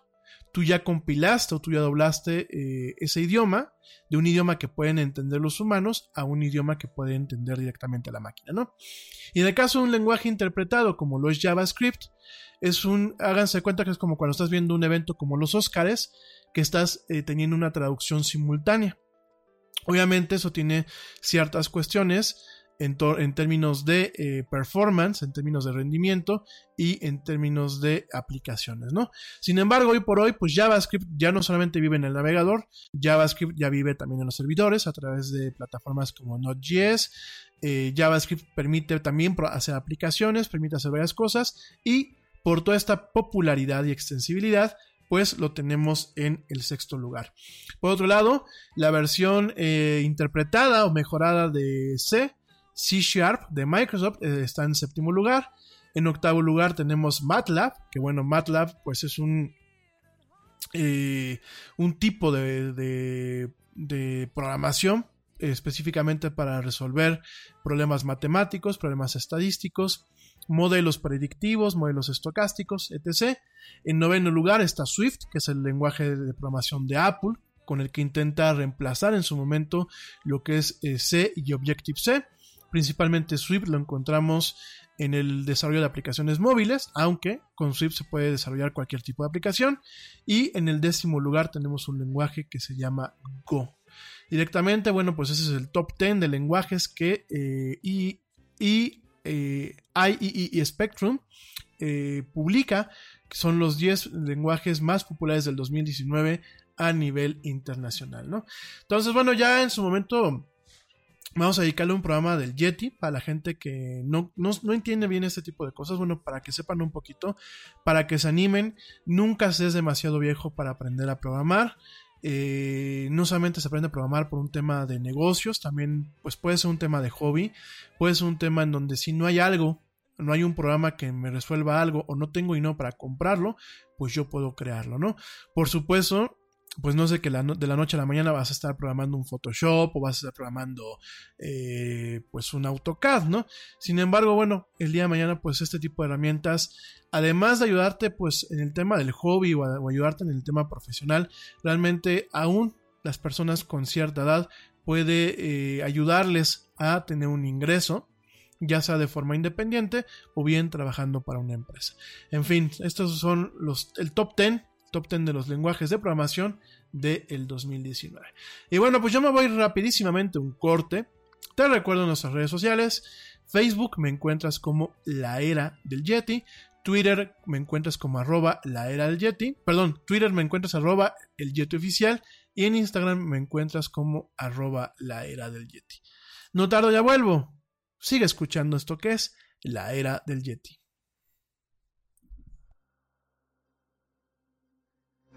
A: Tú ya compilaste o tú ya doblaste eh, ese idioma de un idioma que pueden entender los humanos a un idioma que puede entender directamente la máquina, ¿no? Y en el caso de un lenguaje interpretado como lo es JavaScript, es un, háganse cuenta que es como cuando estás viendo un evento como los Oscars, que estás eh, teniendo una traducción simultánea. Obviamente eso tiene ciertas cuestiones en, términos de eh, performance, en términos de rendimiento y en términos de aplicaciones, ¿no? Sin embargo, hoy por hoy, pues JavaScript ya no solamente vive en el navegador, JavaScript ya vive también en los servidores a través de plataformas como Node.js. Eh, JavaScript permite también hacer aplicaciones, permite hacer varias cosas y por toda esta popularidad y extensibilidad, pues lo tenemos en el sexto lugar. Por otro lado, la versión eh, interpretada o mejorada de C, C Sharp de Microsoft, eh, está en séptimo lugar. En octavo lugar tenemos MATLAB, que bueno, MATLAB pues es un, eh, un tipo de, de programación específicamente para resolver problemas matemáticos, problemas estadísticos, modelos predictivos, modelos estocásticos, etc. En noveno lugar está Swift, que es el lenguaje de programación de Apple, con el que intenta reemplazar en su momento lo que es eh, C y Objective-C. Principalmente Swift lo encontramos en el desarrollo de aplicaciones móviles, aunque con Swift se puede desarrollar cualquier tipo de aplicación. Y en el décimo lugar tenemos un lenguaje que se llama Go. Directamente, bueno, pues ese es el top 10 de lenguajes que eh, y, y eh, IEEE e Spectrum eh, publica, que son los 10 lenguajes más populares del 2019 a nivel internacional, ¿no? Entonces, bueno, ya en su momento Vamos a dedicarle un programa del Yeti para la gente que no, no, no entiende bien este tipo de cosas. Bueno, para que sepan un poquito, para que se animen. Nunca se es demasiado viejo para aprender a programar. Eh, no solamente se aprende a programar por un tema de negocios, también pues puede ser un tema de hobby, puede ser un tema en donde si no hay algo, no hay un programa que me resuelva algo o no tengo y no para comprarlo, pues yo puedo crearlo, ¿no? Por supuesto, pues no sé que de la noche a la mañana vas a estar programando un Photoshop o vas a estar programando eh, pues un AutoCAD, ¿no? Sin embargo, bueno, el día de mañana pues este tipo de herramientas, además de ayudarte pues en el tema del hobby o ayudarte en el tema profesional, realmente aún las personas con cierta edad puede eh, ayudarles a tener un ingreso ya sea de forma independiente o bien trabajando para una empresa. En fin, estos son los el top 10, top 10 de los lenguajes de programación del 2019. Y bueno, pues yo me voy rapidísimamente un corte. Te recuerdo nuestras redes sociales. Facebook me encuentras como la era del Yeti. Twitter me encuentras como arroba la era del Yeti. Perdón, Twitter me encuentras arroba el Yeti oficial. Y en Instagram me encuentras como arroba la era del Yeti. No tardo, ya vuelvo. Sigue escuchando esto que es la era del Yeti.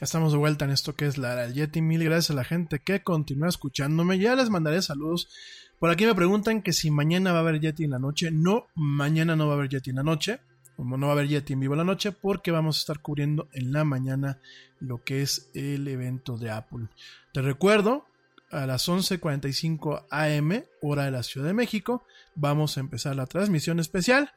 A: Ya estamos de vuelta en esto que es la del Yeti. Mil gracias a la gente que continúa escuchándome. Ya les mandaré saludos. Por aquí me preguntan que si mañana va a haber Yeti en la noche. No, mañana no va a haber Yeti en la noche. Como no va a haber Yeti en vivo en la noche, porque vamos a estar cubriendo en la mañana lo que es el evento de Apple. Te recuerdo, a las 11:45 am, hora de la Ciudad de México, vamos a empezar la transmisión especial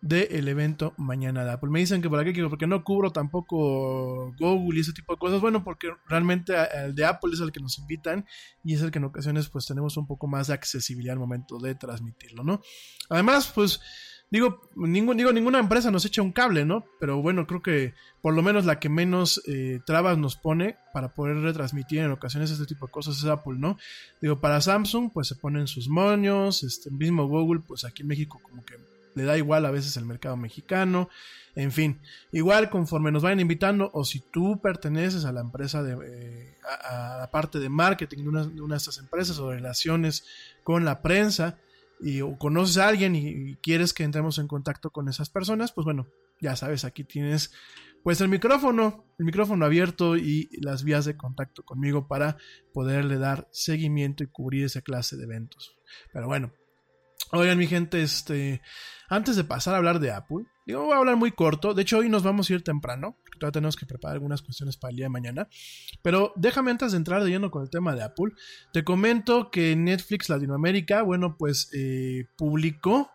A: del evento mañana de Apple. Me dicen que por aquí, que porque no cubro tampoco Google y ese tipo de cosas. Bueno, porque realmente el de Apple es el que nos invitan y es el que en ocasiones pues tenemos un poco más de accesibilidad al momento de transmitirlo, ¿no? Además, pues digo, ningún, digo, ninguna empresa nos echa un cable, ¿no? Pero bueno, creo que por lo menos la que menos eh, trabas nos pone para poder retransmitir en ocasiones este tipo de cosas es Apple, ¿no? Digo, para Samsung pues se ponen sus moños, este mismo Google pues aquí en México como que le da igual a veces el mercado mexicano, en fin, igual conforme nos vayan invitando o si tú perteneces a la empresa de eh, a, la parte de marketing de una, de una, de estas empresas o relaciones con la prensa y o conoces a alguien y, y, quieres que entremos en contacto con esas personas, pues bueno, ya sabes, aquí tienes pues el micrófono, el micrófono abierto y las vías de contacto conmigo para poderle dar seguimiento y cubrir esa clase de eventos. Pero bueno, Oigan, mi gente, este, antes de pasar a hablar de Apple, digo, voy a hablar muy corto. De hecho, hoy nos vamos a ir temprano, todavía tenemos que preparar algunas cuestiones para el día de mañana. Pero déjame antes de entrar de lleno con el tema de Apple, te comento que Netflix Latinoamérica, bueno, pues eh, publicó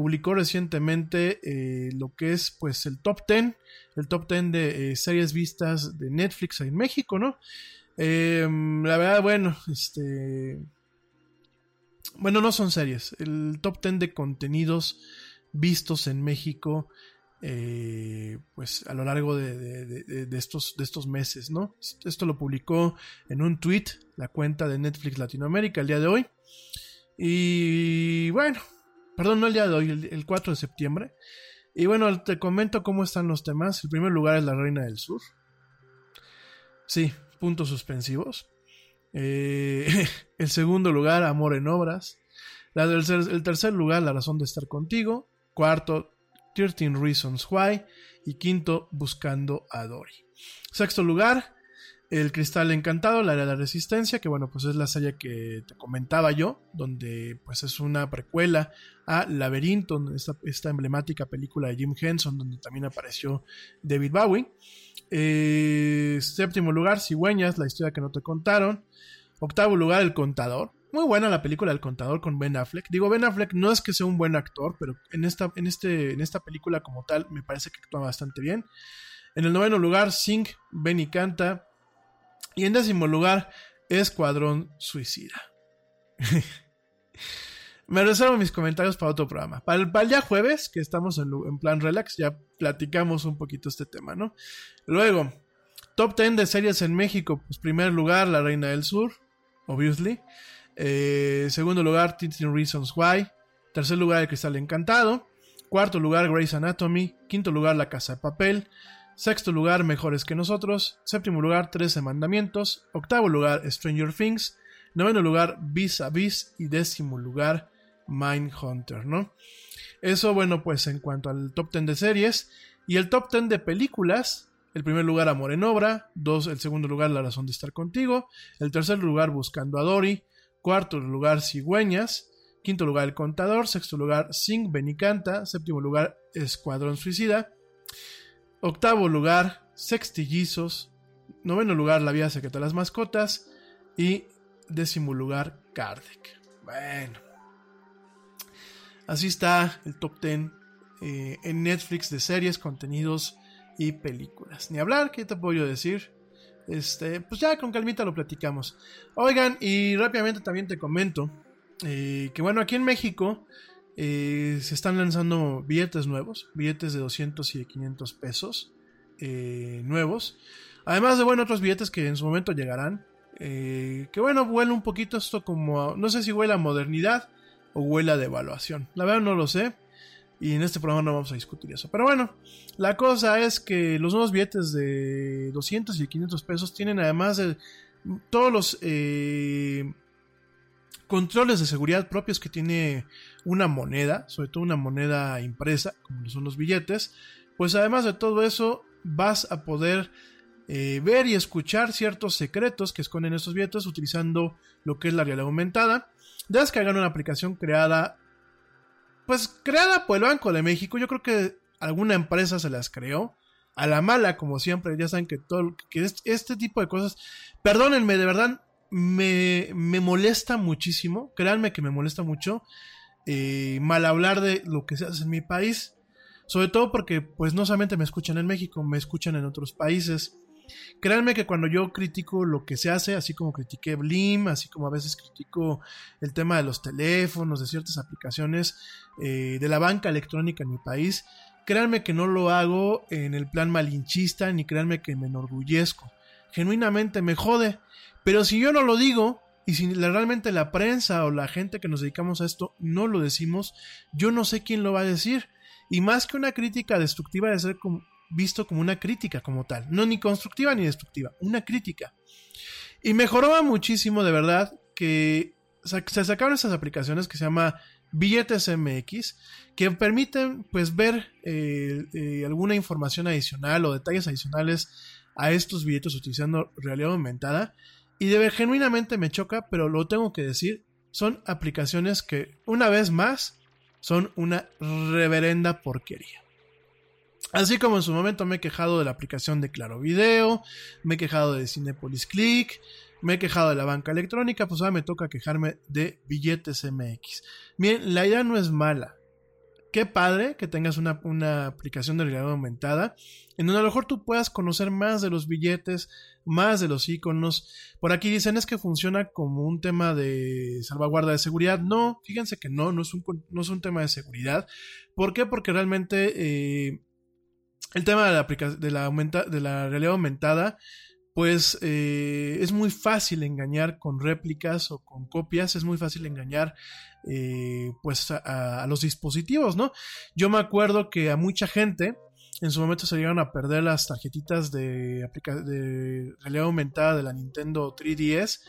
A: publicó recientemente eh, lo que es pues el top 10, el top 10 de eh, series vistas de Netflix en México, ¿no? Em, la verdad, bueno, este... Bueno, no son series, el top 10 de contenidos vistos en México, eh, pues a lo largo de, estos, de estos meses, ¿no? Esto lo publicó en un tweet la cuenta de Netflix Latinoamérica el día de hoy. Y bueno, Perdón, no el día de hoy, el, 4 de septiembre. Y bueno, te comento cómo están los temas. El primer lugar es La Reina del Sur. Sí, puntos suspensivos. Eh, el segundo lugar, Amor en Obras. El tercer lugar, La Razón de Estar Contigo. Cuarto, 13 Reasons Why. Y quinto, Buscando a Dory. Sexto lugar, el Cristal Encantado, la de la Resistencia, que bueno, pues es la serie que te comentaba yo, donde pues es una precuela a Laberinto, esta, esta emblemática película de Jim Henson, donde también apareció David Bowie. Eh, séptimo lugar, Cigüeñas, la historia que no te contaron. Octavo lugar, El Contador. Muy buena la película El Contador con Ben Affleck. Digo, Ben Affleck no es que sea un buen actor, pero en esta, en este, en esta película como tal me parece que actúa bastante bien. En el noveno lugar, Sing, Benny Canta. Y en décimo lugar, Escuadrón Suicida. Me reservo mis comentarios para otro programa. Para el, día jueves, que estamos en, plan relax, ya platicamos un poquito este tema, ¿no? Luego, top 10 de series en México. Pues primer lugar, La Reina del Sur, obviously. Eh, segundo lugar, 13 Reasons Why. Tercer lugar, El Cristal Encantado. Cuarto lugar, Grey's Anatomy. Quinto lugar, La Casa de Papel. Sexto lugar, Mejores que nosotros. Séptimo lugar, Trece Mandamientos. Octavo lugar, Stranger Things. Noveno lugar, Vis a Vis. Y décimo lugar, Mindhunter, ¿no? Eso, bueno, pues en cuanto al top 10 de series. Y el top 10 de películas. El primer lugar, Amor en Obra. Dos, el segundo lugar, La Razón de Estar Contigo. El tercer lugar, Buscando a Dory. Cuarto lugar, Cigüeñas. Quinto lugar, El Contador. Sexto lugar, Sing Benicanta. Séptimo lugar, Escuadrón Suicida. Octavo lugar, Sextillizos. Noveno lugar, La Vía Secreta de las Mascotas. Y décimo lugar, Kardec. Bueno. Así está el top 10 eh, en Netflix de series, contenidos y películas. Ni hablar, ¿qué te puedo decir? Este, pues ya con calmita lo platicamos. Oigan, y rápidamente también te comento eh, que bueno, aquí en México eh, se están lanzando billetes nuevos, billetes de 200 y de 500 pesos eh, nuevos. Además de, bueno, otros billetes que en su momento llegarán. Que bueno, huele un poquito esto como, no sé si huele a modernidad o huele a devaluación. La verdad no lo sé. Y en este programa no vamos a discutir eso. Pero bueno, la cosa es que los nuevos billetes de 200 y 500 pesos tienen además de todos los controles de seguridad propios que tiene una moneda, sobre todo una moneda impresa, como son los billetes, pues además de todo eso vas a poder eh, ver y escuchar ciertos secretos que esconden estos billetes utilizando lo que es la realidad aumentada. Debes cargar una aplicación creada, pues creada por el Banco de México, yo creo que alguna empresa se las creó. A la mala, como siempre, ya saben que todo que este tipo de cosas, perdónenme, de verdad, me, me molesta muchísimo, créanme que me molesta mucho eh, mal hablar de lo que se hace en mi país, sobre todo porque pues no solamente me escuchan en México, me escuchan en otros países. Créanme que cuando yo critico lo que se hace, así como critiqué Blim, así como a veces critico el tema de los teléfonos, de ciertas aplicaciones eh, de la banca electrónica en mi país, créanme que no lo hago en el plan malinchista, ni créanme que me enorgullezco. Genuinamente me jode pero si yo no lo digo, y si realmente la prensa o la gente que nos dedicamos a esto no lo decimos, yo no sé quién lo va a decir. Y más que una crítica destructiva, debe ser visto como una crítica como tal. No ni constructiva ni destructiva, una crítica. Y mejoró muchísimo, de verdad, que se sacaron esas aplicaciones que se llama Billetes MX, que permiten pues ver eh, eh, alguna información adicional o detalles adicionales a estos billetes utilizando realidad aumentada y de ver, genuinamente me choca, pero lo tengo que decir, son aplicaciones que, una vez más, son una reverenda porquería. Así como en su momento me he quejado de la aplicación de Claro Video, me he quejado de Cinepolis Click, me he quejado de la banca electrónica, pues ahora me toca quejarme de billetes MX. Miren, la idea no es mala. Qué padre que tengas una, una aplicación de realidad aumentada en donde a lo mejor tú puedas conocer más de los billetes, más de los iconos. Por aquí dicen es que funciona como un tema de salvaguarda de seguridad. No, fíjense que no, no es un, no es un tema de seguridad. ¿Por qué? Porque realmente eh, el tema de la, de la realidad aumentada, pues eh, es muy fácil engañar con réplicas o con copias, es muy fácil engañar eh, pues a, a los dispositivos, ¿no? Yo me acuerdo que a mucha gente en su momento se llegaron a perder las tarjetitas de, de realidad aumentada de la Nintendo 3DS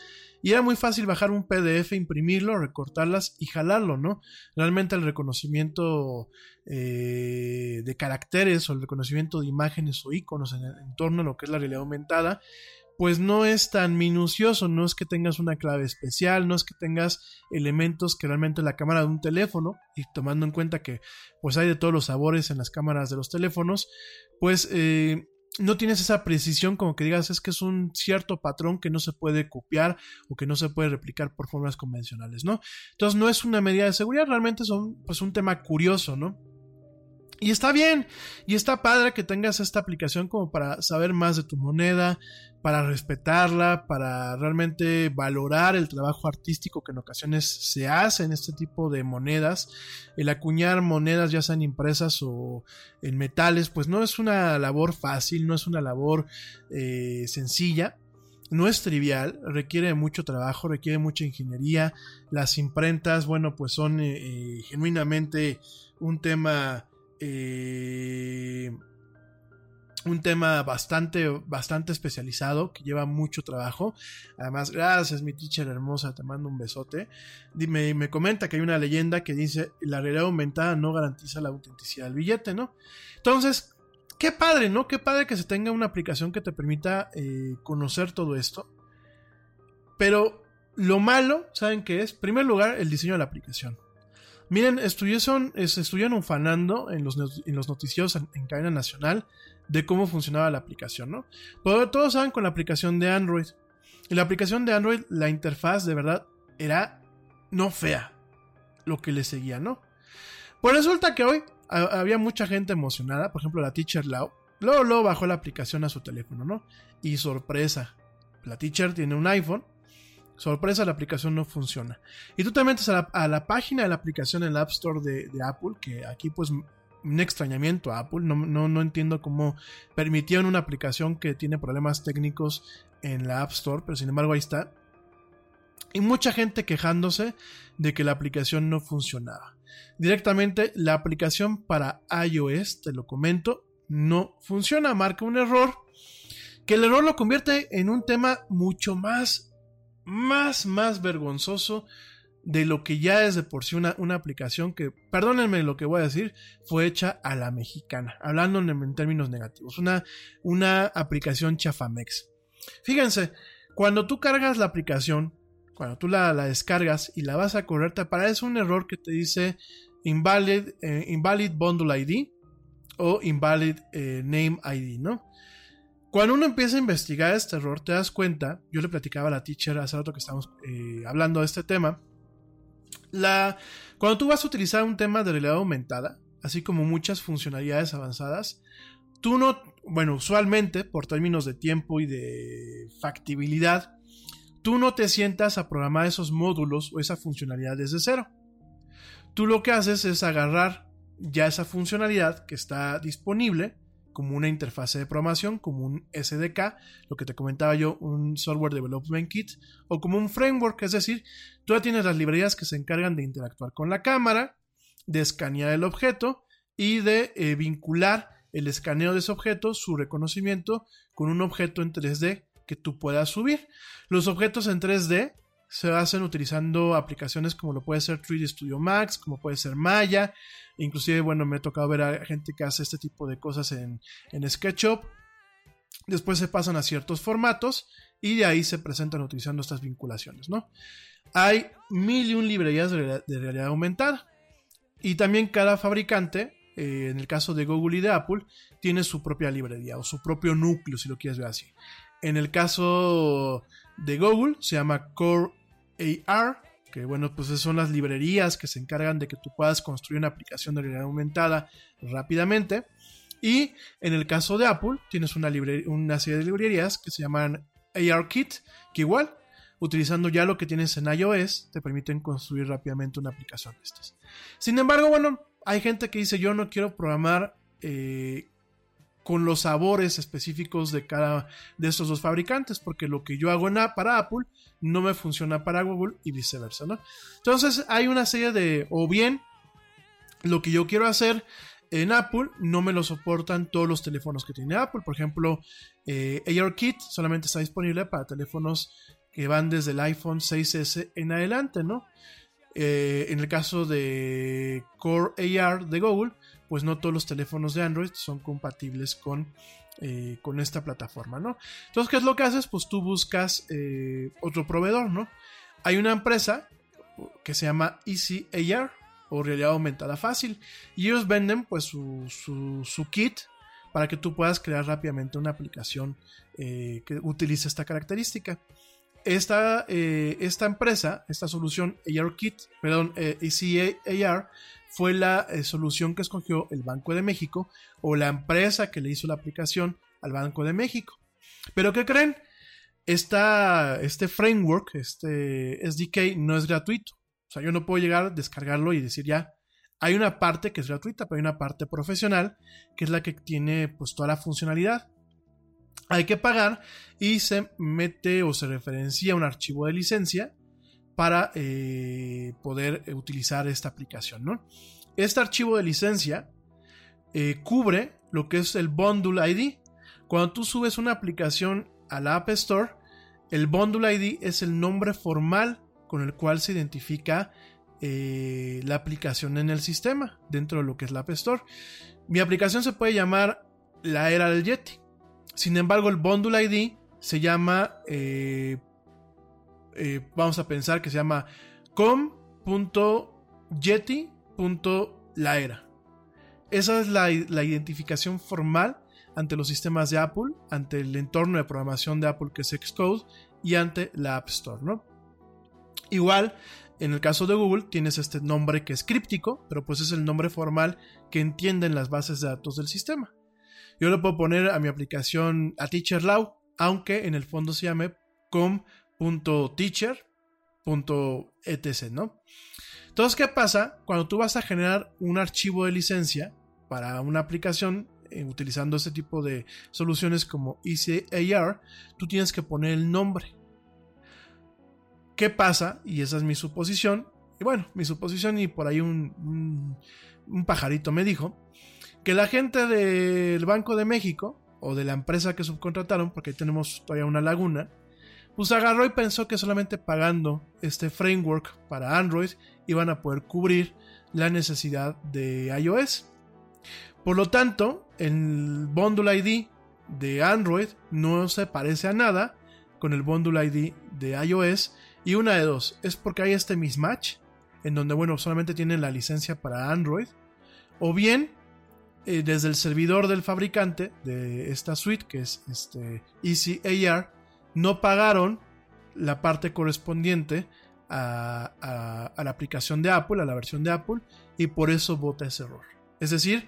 A: y era muy fácil bajar un PDF, imprimirlo, recortarlas y jalarlo, ¿no? Realmente el reconocimiento eh, de caracteres o el reconocimiento de imágenes o iconos en, en torno a lo que es la realidad aumentada, pues no es tan minucioso, no es que tengas una clave especial, no es que tengas elementos que realmente la cámara de un teléfono, y tomando en cuenta que pues hay de todos los sabores en las cámaras de los teléfonos, pues eh, no tienes esa precisión como que digas es que es un cierto patrón que no se puede copiar o que no se puede replicar por formas convencionales, ¿no? Entonces no es una medida de seguridad, realmente son pues un tema curioso, ¿no? Y está bien, y está padre que tengas esta aplicación como para saber más de tu moneda, para respetarla, para realmente valorar el trabajo artístico que en ocasiones se hace en este tipo de monedas. El acuñar monedas ya sean impresas o en metales, pues no es una labor fácil, no es una labor eh, sencilla. No es trivial, requiere mucho trabajo, requiere mucha ingeniería. Las imprentas, bueno, pues son eh, eh, genuinamente un tema eh, un tema bastante, bastante especializado que lleva mucho trabajo. Además, gracias, mi teacher hermosa, te mando un besote. Me, me comenta que hay una leyenda que dice: la realidad aumentada no garantiza la autenticidad del billete, ¿no? Entonces, qué padre, ¿no? Qué padre que se tenga una aplicación que te permita eh, conocer todo esto. Pero lo malo, ¿saben qué es? En primer lugar, el diseño de la aplicación. Miren, estuvieron, es- estuvieron ufanando en los, en los noticieros en, en cadena nacional de cómo funcionaba la aplicación, ¿no? Pero todos saben con la aplicación de Android. En la aplicación de Android, la interfaz de verdad era no fea lo que le seguía, ¿no? Pues resulta que hoy había mucha gente emocionada, por ejemplo, la teacher Lau. Luego, luego bajó la aplicación a su teléfono, ¿no? Y sorpresa, la teacher tiene un iPhone Sorpresa, la aplicación no funciona. Y tú te metes a la, la página de la aplicación en el App Store de, de Apple, que aquí pues un extrañamiento a Apple, no, no, no entiendo cómo permitieron una aplicación que tiene problemas técnicos en la App Store, pero sin embargo ahí está. Y mucha gente quejándose de que la aplicación no funcionaba. Directamente la aplicación para iOS, te lo comento, no funciona, marca un error, que el error lo convierte en un tema mucho más más, más vergonzoso de lo que ya es de por sí una, una aplicación que, perdónenme lo que voy a decir, fue hecha a la mexicana, hablando en, términos negativos, una, una aplicación chafamex. Fíjense, cuando tú cargas la aplicación, cuando tú la, la descargas y la vas a correr, te aparece un error que te dice invalid, eh, invalid bundle ID o invalid eh, name ID, ¿no? Cuando uno empieza a investigar este error, te das cuenta, yo le platicaba a la teacher hace rato que estamos eh, hablando de este tema, cuando tú vas a utilizar un tema de realidad aumentada, así como muchas funcionalidades avanzadas, tú no, bueno, usualmente por términos de tiempo y de factibilidad, tú no te sientas a programar esos módulos o esa funcionalidad desde cero. Tú lo que haces es agarrar ya esa funcionalidad que está disponible, como una interfase de programación, como un SDK, lo que te comentaba yo, un Software Development Kit, o como un framework, es decir, tú ya tienes las librerías que se encargan de interactuar con la cámara, de escanear el objeto y de eh, vincular el escaneo de ese objeto, su reconocimiento, con un objeto en 3D que tú puedas subir. Los objetos en 3D se hacen utilizando aplicaciones como lo puede ser 3D Studio Max, como puede ser Maya, inclusive, bueno, me ha tocado ver a gente que hace este tipo de cosas en, en SketchUp. Después se pasan a ciertos formatos y de ahí se presentan utilizando estas vinculaciones, ¿no? Hay mil y un librerías de, realidad aumentada y también cada fabricante eh, en el caso de Google y de Apple, tiene su propia librería o su propio núcleo, si lo quieres ver así. En el caso de Google, se llama Core AR, que bueno, pues son las librerías que se encargan de que tú puedas construir una aplicación de realidad aumentada rápidamente. Y en el caso de Apple, tienes una, serie de librerías que se llaman ARKit, que igual, utilizando ya lo que tienes en iOS, te permiten construir rápidamente una aplicación de estas. Sin embargo, bueno, hay gente que dice yo no quiero programar eh, con los sabores específicos de cada de estos dos fabricantes, porque lo que yo hago en, para Apple no me funciona para Google y viceversa, ¿no? Entonces hay una serie de, o bien, lo que yo quiero hacer en Apple no me lo soportan todos los teléfonos que tiene Apple. Por ejemplo, eh, AirKit solamente está disponible para teléfonos que van desde el iPhone 6S en adelante, ¿no? Eh, en el caso de Core AR de Google, pues no todos los teléfonos de Android son compatibles con, eh, con esta plataforma, ¿no? Entonces, ¿qué es lo que haces? Pues tú buscas eh, otro proveedor, ¿no? Hay una empresa que se llama Easy AR o realidad aumentada fácil y ellos venden pues su, su, kit para que tú puedas crear rápidamente una aplicación que utilice esta característica esta, eh, esta empresa, esta solución ARKit, perdón, eh, fue la eh, solución que escogió el Banco de México o la empresa que le hizo la aplicación al Banco de México. Pero ¿qué creen? Esta, este framework, este SDK no es gratuito. O sea, yo no puedo llegar, descargarlo y decir ya. Hay una parte que es gratuita, pero hay una parte profesional que es la que tiene pues toda la funcionalidad hay que pagar y se mete o se referencia un archivo de licencia para eh, poder utilizar esta aplicación. ¿no? Este archivo de licencia eh, cubre lo que es el Bundle ID. Cuando tú subes una aplicación a la App Store, el Bundle ID es el nombre formal con el cual se identifica eh, la aplicación en el sistema, dentro de lo que es la App Store. Mi aplicación se puede llamar la era del Yeti. Sin embargo, el Bundle ID se llama, eh, eh, vamos a pensar que se llama com.yeti.laera. Esa es la, la, identificación formal ante los sistemas de Apple, ante el entorno de programación de Apple que es Xcode y ante la App Store, ¿no? Igual, en el caso de Google tienes este nombre que es críptico, pero pues es el nombre formal que entienden las bases de datos del sistema. Yo le puedo poner a mi aplicación a TeacherLaw, aunque en el fondo se llame com.teacher.etc, ¿no? Entonces, ¿qué pasa? Cuando tú vas a generar un archivo de licencia para una aplicación eh, utilizando este tipo de soluciones como EasyAR, tú tienes que poner el nombre. ¿Qué pasa? Y esa es mi suposición. Y bueno, mi suposición y por ahí un pajarito me dijo que la gente del Banco de México o de la empresa que subcontrataron, porque ahí tenemos todavía una laguna, pues agarró y pensó que solamente pagando este framework para Android iban a poder cubrir la necesidad de iOS. Por lo tanto, el Bundle ID de Android no se parece a nada con el Bundle ID de iOS y una de dos, es porque hay este mismatch en donde bueno, solamente tienen la licencia para Android o bien eh, desde el servidor del fabricante de esta suite, que es este Easy AR, no pagaron la parte correspondiente a, la aplicación de Apple, a la versión de Apple, y por eso vota ese error. Es decir,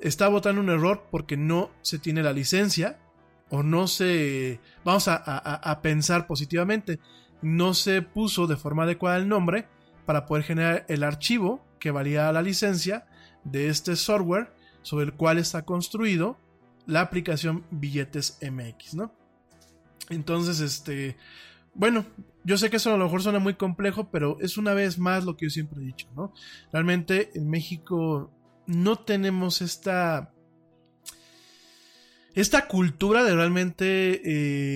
A: está votando un error porque no se tiene la licencia o no se... Vamos a, a pensar positivamente, no se puso de forma adecuada el nombre para poder generar el archivo que valía la licencia de este software sobre el cual está construido la aplicación Billetes MX, ¿no? Entonces, este, bueno, yo sé que eso a lo mejor suena muy complejo, pero es una vez más lo que yo siempre he dicho, ¿no? Realmente en México no tenemos esta esta cultura de realmente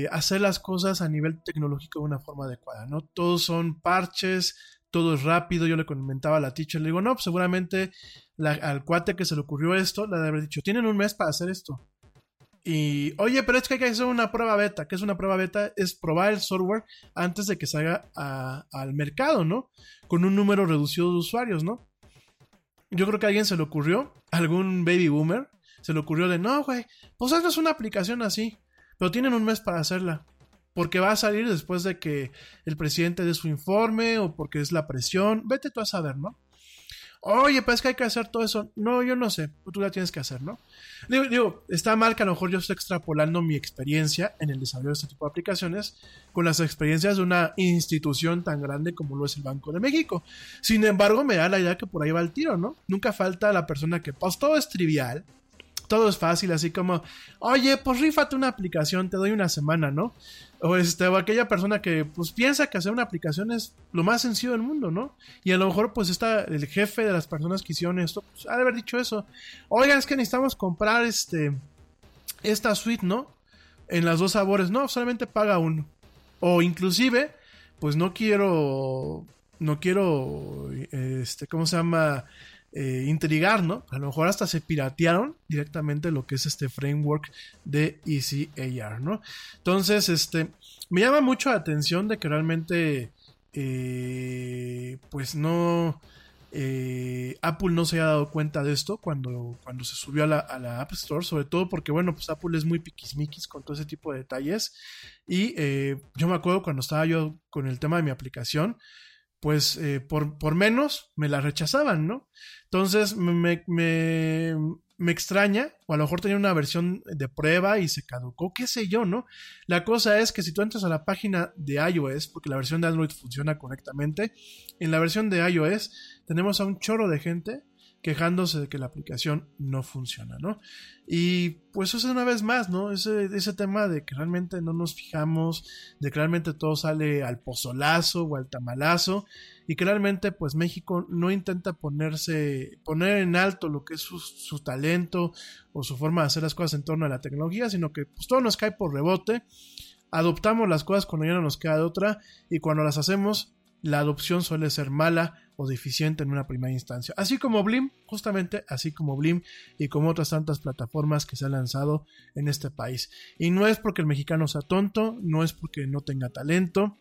A: eh, hacer las cosas a nivel tecnológico de una forma adecuada, ¿no? Todos son parches, todo es rápido. Yo le comentaba a la teacher, le digo, no, pues seguramente al cuate que se le ocurrió esto, le debe haber dicho, tienen un mes para hacer esto. Y, oye, pero es que hay que hacer una prueba beta. ¿Qué es una prueba beta? Es probar el software antes de que salga al mercado, ¿no? Con un número reducido de usuarios, ¿no? yo creo que a alguien se le ocurrió, algún baby boomer, se le ocurrió de, no, güey, pues haznos una aplicación así, pero tienen un mes para hacerla. Porque va a salir después de que el presidente dé su informe o porque es la presión. Vete tú a saber, ¿no? Oye, pues que hay que hacer todo eso. No, yo no sé. Tú la tienes que hacer, ¿no? Digo, digo, está mal que a lo mejor yo estoy extrapolando mi experiencia en el desarrollo de este tipo de aplicaciones con las experiencias de una institución tan grande como lo es el Banco de México. Sin embargo, me da la idea que por ahí va el tiro, ¿no? Nunca falta la persona que, pues todo es trivial, todo es fácil, así como, oye, pues rífate una aplicación, te doy una semana, ¿no? O, este, o aquella persona que pues piensa que hacer una aplicación es lo más sencillo del mundo, ¿no? Y a lo mejor pues está el jefe de las personas que hicieron esto, pues ha de haber dicho eso. Oigan, es que necesitamos comprar este esta suite, ¿no? En las dos sabores, no, solamente paga uno. O inclusive, pues no quiero, no quiero, este, ¿cómo se llama? Eh, intrigar, ¿no? A lo mejor hasta se piratearon directamente lo que es este framework de EasyAR, ¿no? Entonces, este, me llama mucho la atención de que realmente, eh, pues no, eh, Apple no se haya dado cuenta de esto cuando, cuando se subió a la, App Store, sobre todo porque, bueno, pues Apple es muy piquismiquis con todo ese tipo de detalles. Y yo me acuerdo cuando estaba yo con el tema de mi aplicación, pues eh, por, por, menos me la rechazaban, ¿no? Entonces me, me, me, extraña, o a lo mejor tenía una versión de prueba y se caducó, qué sé yo, ¿no? La cosa es que si tú entras a la página de iOS, porque la versión de Android funciona correctamente, en la versión de iOS tenemos a un chorro de gente quejándose de que la aplicación no funciona, ¿no? Y pues eso es una vez más, ¿no? Ese, ese tema de que realmente no nos fijamos, de que realmente todo sale al pozolazo o al tamalazo, y que realmente pues México no intenta ponerse, poner en alto lo que es su, talento o su forma de hacer las cosas en torno a la tecnología, sino que pues todo nos cae por rebote, adoptamos las cosas cuando ya no nos queda de otra, y cuando las hacemos, la adopción suele ser mala o deficiente en una primera instancia. Así como Blim, justamente así como Blim y como otras tantas plataformas que se han lanzado en este país. Y no es porque el mexicano sea tonto, no es porque no tenga talento,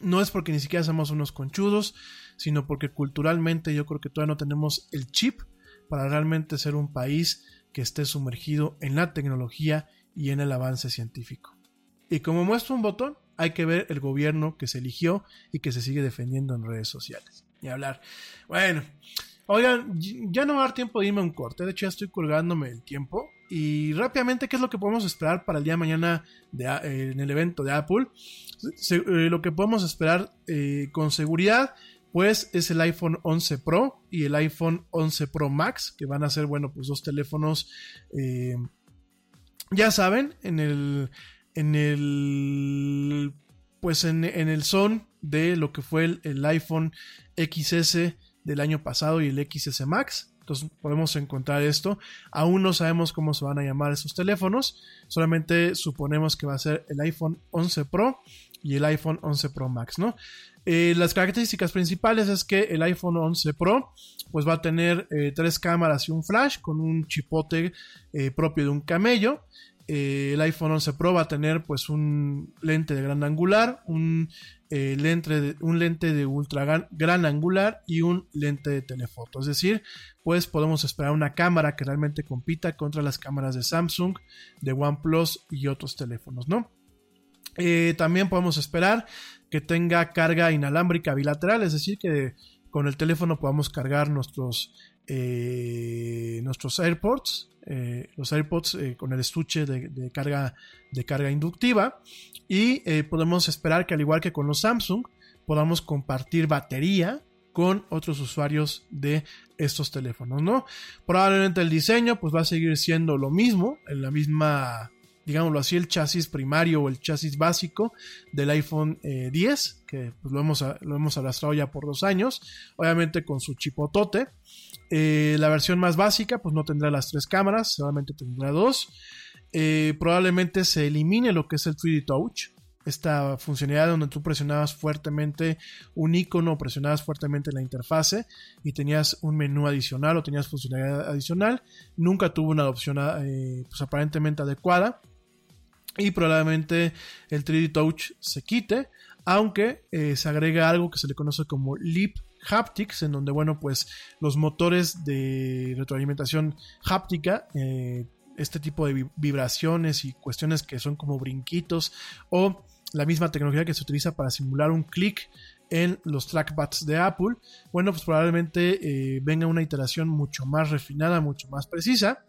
A: no es porque ni siquiera somos unos conchudos, sino porque culturalmente yo creo que todavía no tenemos el chip para realmente ser un país que esté sumergido en la tecnología y en el avance científico. Y como muestra un botón, hay que ver el gobierno que se eligió y que se sigue defendiendo en redes sociales. Ni hablar. Bueno, oigan, ya no va a dar tiempo de irme un corte. De hecho, ya estoy colgándome el tiempo. Y rápidamente, ¿qué es lo que podemos esperar para el día de mañana de, eh, en el evento de Apple? Eh, lo que podemos esperar eh, con seguridad, pues es el iPhone 11 Pro y el iPhone 11 Pro Max, que van a ser, bueno, pues dos teléfonos, ya saben, en el en el pues en, el son de lo que fue el, iPhone XS del año pasado y el XS Max. Entonces podemos encontrar esto. Aún no sabemos cómo se van a llamar esos teléfonos. Solamente suponemos que va a ser el iPhone 11 Pro y el iPhone 11 Pro Max, ¿no? Eh, las características principales es que el iPhone 11 Pro pues va a tener eh, tres cámaras y un flash con un chipote eh, propio de un camello. Eh, el iPhone 11 Pro va a tener pues un lente de gran angular, un, eh, lente, de, un lente de ultra gran, angular y un lente de telefoto. Es decir, pues podemos esperar una cámara que realmente compita contra las cámaras de Samsung, de OnePlus y otros teléfonos, ¿no? Eh, también podemos esperar que tenga carga inalámbrica bilateral, es decir, que con el teléfono podamos cargar nuestros, nuestros AirPods eh, los AirPods eh, con el estuche de, carga, de carga inductiva y eh, podemos esperar que al igual que con los Samsung podamos compartir batería con otros usuarios de estos teléfonos, ¿no? Probablemente el diseño pues va a seguir siendo lo mismo, en la misma digámoslo así, el chasis primario o el chasis básico del iPhone 10, que pues, lo, hemos, lo hemos arrastrado ya por dos años, obviamente con su chipotote. Eh, la versión más básica, pues no tendrá las tres cámaras, solamente tendrá dos. Eh, probablemente se elimine lo que es el 3D Touch, esta funcionalidad donde tú presionabas fuertemente un icono, presionabas fuertemente la interfase y tenías un menú adicional o tenías funcionalidad adicional. Nunca tuvo una adopción eh, pues aparentemente adecuada y probablemente el 3D Touch se quite, aunque se agrega algo que se le conoce como Lip haptics, en donde, bueno, pues los motores de retroalimentación háptica, eh, este tipo de vi- vibraciones y cuestiones que son como brinquitos, o la misma tecnología que se utiliza para simular un clic en los trackpads de Apple, bueno, pues probablemente eh, venga una iteración mucho más refinada, mucho más precisa.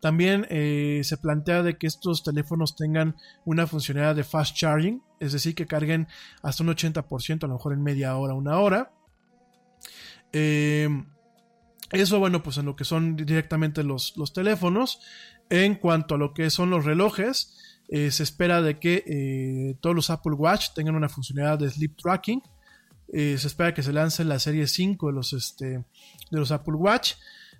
A: También eh, se plantea de que estos teléfonos tengan una funcionalidad de fast charging, es decir, que carguen hasta un 80%, a lo mejor en media hora, una hora. Eh, eso, bueno, pues en lo que son directamente los, los teléfonos. En cuanto a lo que son los relojes, eh, se espera de que eh, todos los Apple Watch tengan una funcionalidad de sleep tracking. Se espera que se lance la serie 5 de los, este, de los Apple Watch.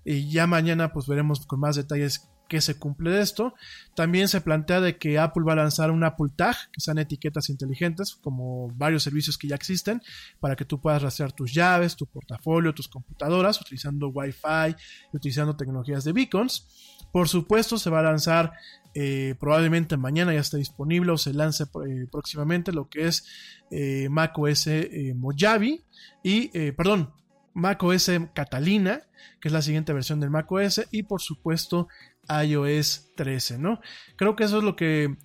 A: Y ya mañana pues veremos con más detalles qué se cumple de esto. También se plantea de que Apple va a lanzar un Apple Tag, que sean etiquetas inteligentes, como varios servicios que ya existen, para que tú puedas rastrear tus llaves, tu portafolio, tus computadoras, utilizando Wi-Fi y utilizando tecnologías de beacons. Por supuesto, se va a lanzar eh, probablemente mañana ya está disponible o se lance eh, próximamente lo que es eh, macOS eh, Mojave y, perdón, macOS Catalina, que es la siguiente versión del macOS y por supuesto iOS 13, ¿no? Creo que eso es lo que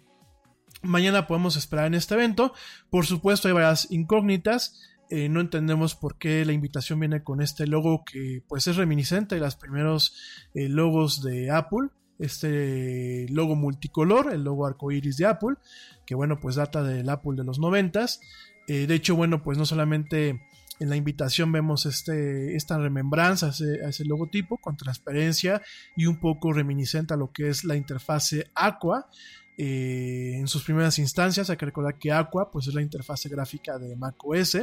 A: mañana podemos esperar en este evento. Por supuesto hay varias incógnitas. Eh, no entendemos por qué la invitación viene con este logo que pues es reminiscente de los primeros eh, logos de Apple. Este logo multicolor, el logo arcoiris de Apple, que bueno, pues data del Apple de los noventas. Eh, de hecho, bueno, pues no solamente en la invitación vemos este, esta remembranza a ese, logotipo con transparencia y un poco reminiscente a lo que es la interfase Aqua. Eh, en sus primeras instancias hay que recordar que Aqua pues es la interfase gráfica de macOS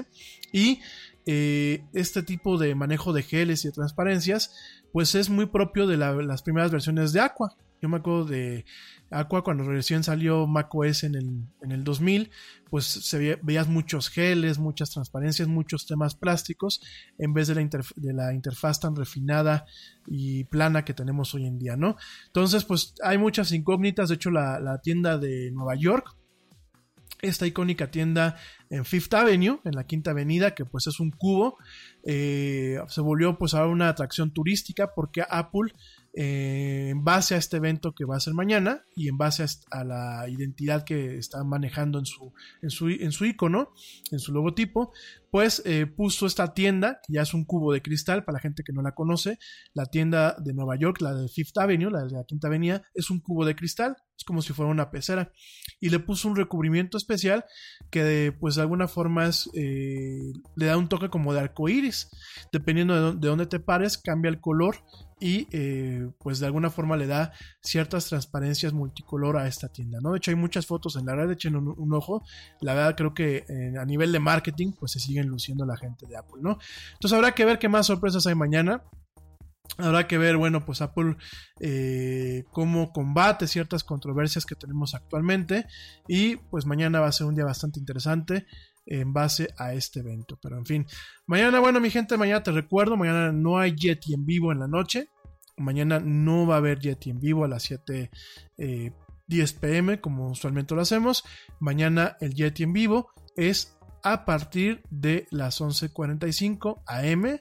A: y eh, este tipo de manejo de geles y de transparencias pues es muy propio de la, las primeras versiones de Aqua yo me acuerdo de Aqua cuando recién salió macOS en el, en el 2000, pues se veía, veías muchos geles, muchas transparencias, muchos temas plásticos, en vez de la, de la interfaz tan refinada y plana que tenemos hoy en día, ¿no? Entonces, pues hay muchas incógnitas, de hecho la, la tienda de Nueva York, esta icónica tienda en Fifth Avenue, en la Quinta Avenida, que pues es un cubo, eh, se volvió pues ahora una atracción turística porque Apple eh, en base a este evento que va a ser mañana y en base a, la identidad que están manejando en su, en su, en su icono, en su logotipo, pues eh, puso esta tienda, que ya es un cubo de cristal para la gente que no la conoce, la tienda de Nueva York, la de Fifth Avenue, la de la Quinta Avenida, es un cubo de cristal, es como si fuera una pecera, y le puso un recubrimiento especial que de, pues de alguna forma es, eh, le da un toque como de arco iris, dependiendo de, de dónde te pares, cambia el color y eh, pues de alguna forma le da ciertas transparencias multicolor a esta tienda, ¿no? De hecho hay muchas fotos en la red, echen un, un ojo, la verdad creo que eh, a nivel de marketing pues se siguen luciendo la gente de Apple, ¿no? Entonces habrá que ver qué más sorpresas hay mañana. Habrá que ver, bueno, pues Apple eh, cómo combate ciertas controversias que tenemos actualmente y pues mañana va a ser un día bastante interesante en base a este evento. Pero en fin, mañana, bueno, mi gente, mañana te recuerdo, mañana no hay Yeti en vivo en la noche. Mañana no va a haber Yeti en vivo a las 7 eh, 10 pm como usualmente lo hacemos. Mañana el Yeti en vivo es a partir de las 11.45 am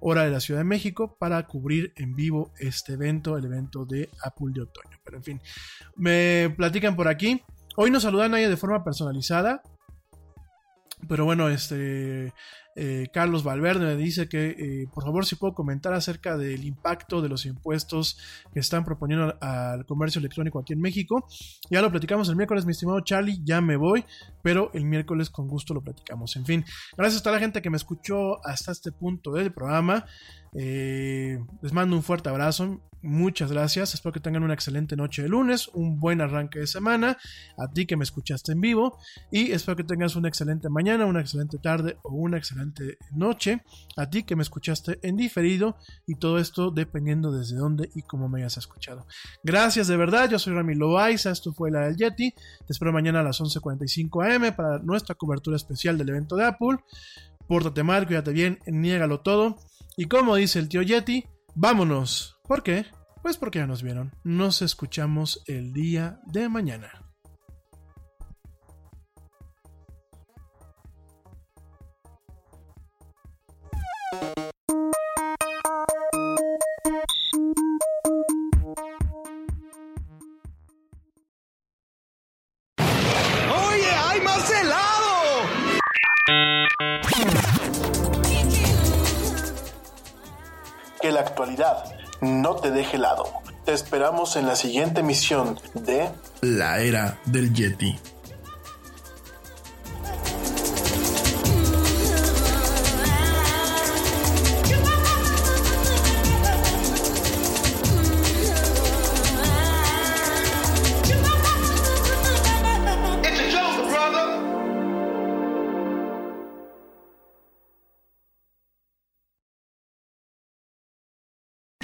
A: hora de la Ciudad de México para cubrir en vivo este evento, el evento de Apple de otoño. Pero en fin, me platican por aquí. Hoy nos saludan a ella de forma personalizada. Pero bueno, este eh, Carlos Valverde me dice que eh, por favor si puedo comentar acerca del impacto de los impuestos que están proponiendo al comercio electrónico aquí en México. Ya lo platicamos el miércoles, mi estimado Charlie, ya me voy, pero el miércoles con gusto lo platicamos. En fin, gracias a toda la gente que me escuchó hasta este punto del programa. Eh, les mando un fuerte abrazo. Muchas gracias. Espero que tengan una excelente noche de lunes, un buen arranque de semana. A ti que me escuchaste en vivo. Y espero que tengas una excelente mañana, una excelente tarde o una excelente noche. A ti que me escuchaste en diferido. Y todo esto dependiendo desde dónde y cómo me hayas escuchado. Gracias de verdad. Yo soy Rami Loaiza. Esto fue la del Yeti. Te espero mañana a las 11.45 am para nuestra cobertura especial del evento de Apple. Pórtate mal, cuídate bien, niégalo todo. Y como dice el tío Yeti, vámonos. ¿Por qué? Pues porque ya nos vieron. Nos escuchamos el día de mañana. Que la actualidad no te deje helado. Te esperamos en la siguiente emisión de La Era del Yeti.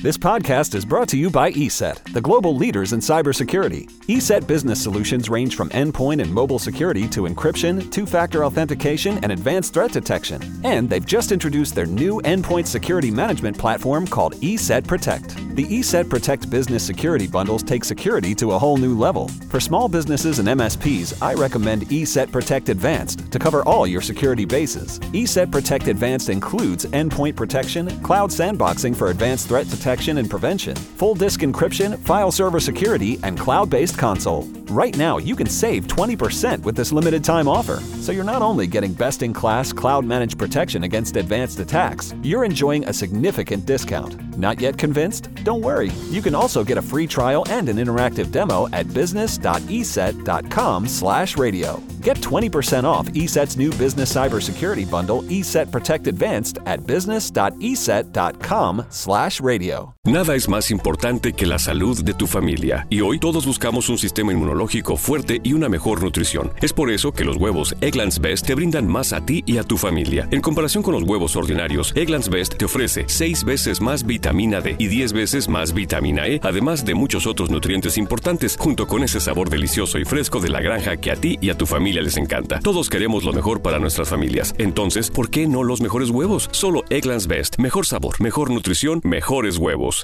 D: This podcast is brought to you by ESET, the global leaders in cybersecurity. ESET business solutions range from endpoint and mobile security to encryption, two factor authentication, and advanced threat detection. And they've just introduced their new endpoint security management platform called ESET Protect. The ESET Protect business security bundles take security to a whole new level. For small businesses and MSPs, I recommend ESET Protect Advanced to cover all your security bases. ESET Protect Advanced includes endpoint protection, cloud sandboxing for advanced threat detection and prevention, full disk encryption, file server security, and cloud based console. Right now, you can save 20% with this limited time offer. So you're not only getting best in class cloud managed protection against advanced attacks, you're enjoying a significant discount. Not yet convinced? Don't worry. You can also get a free trial and an interactive demo at business.eset.com/radio. Get 20% off ESET's new business cybersecurity bundle, ESET Protect Advanced, at business.eset.com/radio.
E: Nada es más importante que la salud de tu familia. Y hoy todos buscamos un sistema inmunológico fuerte y una mejor nutrición. Es por eso que los huevos Egglands Best te brindan más a ti y a tu familia. En comparación con los huevos ordinarios, Egglands Best te ofrece 6 veces más vitamina D y 10 veces más vitamina E, además de muchos otros nutrientes importantes, junto con ese sabor delicioso y fresco de la granja que a ti y a tu les encanta. Todos queremos lo mejor para nuestras familias. Entonces, ¿por qué no los mejores huevos? Solo Egglands Best. Mejor sabor, mejor nutrición, mejores huevos.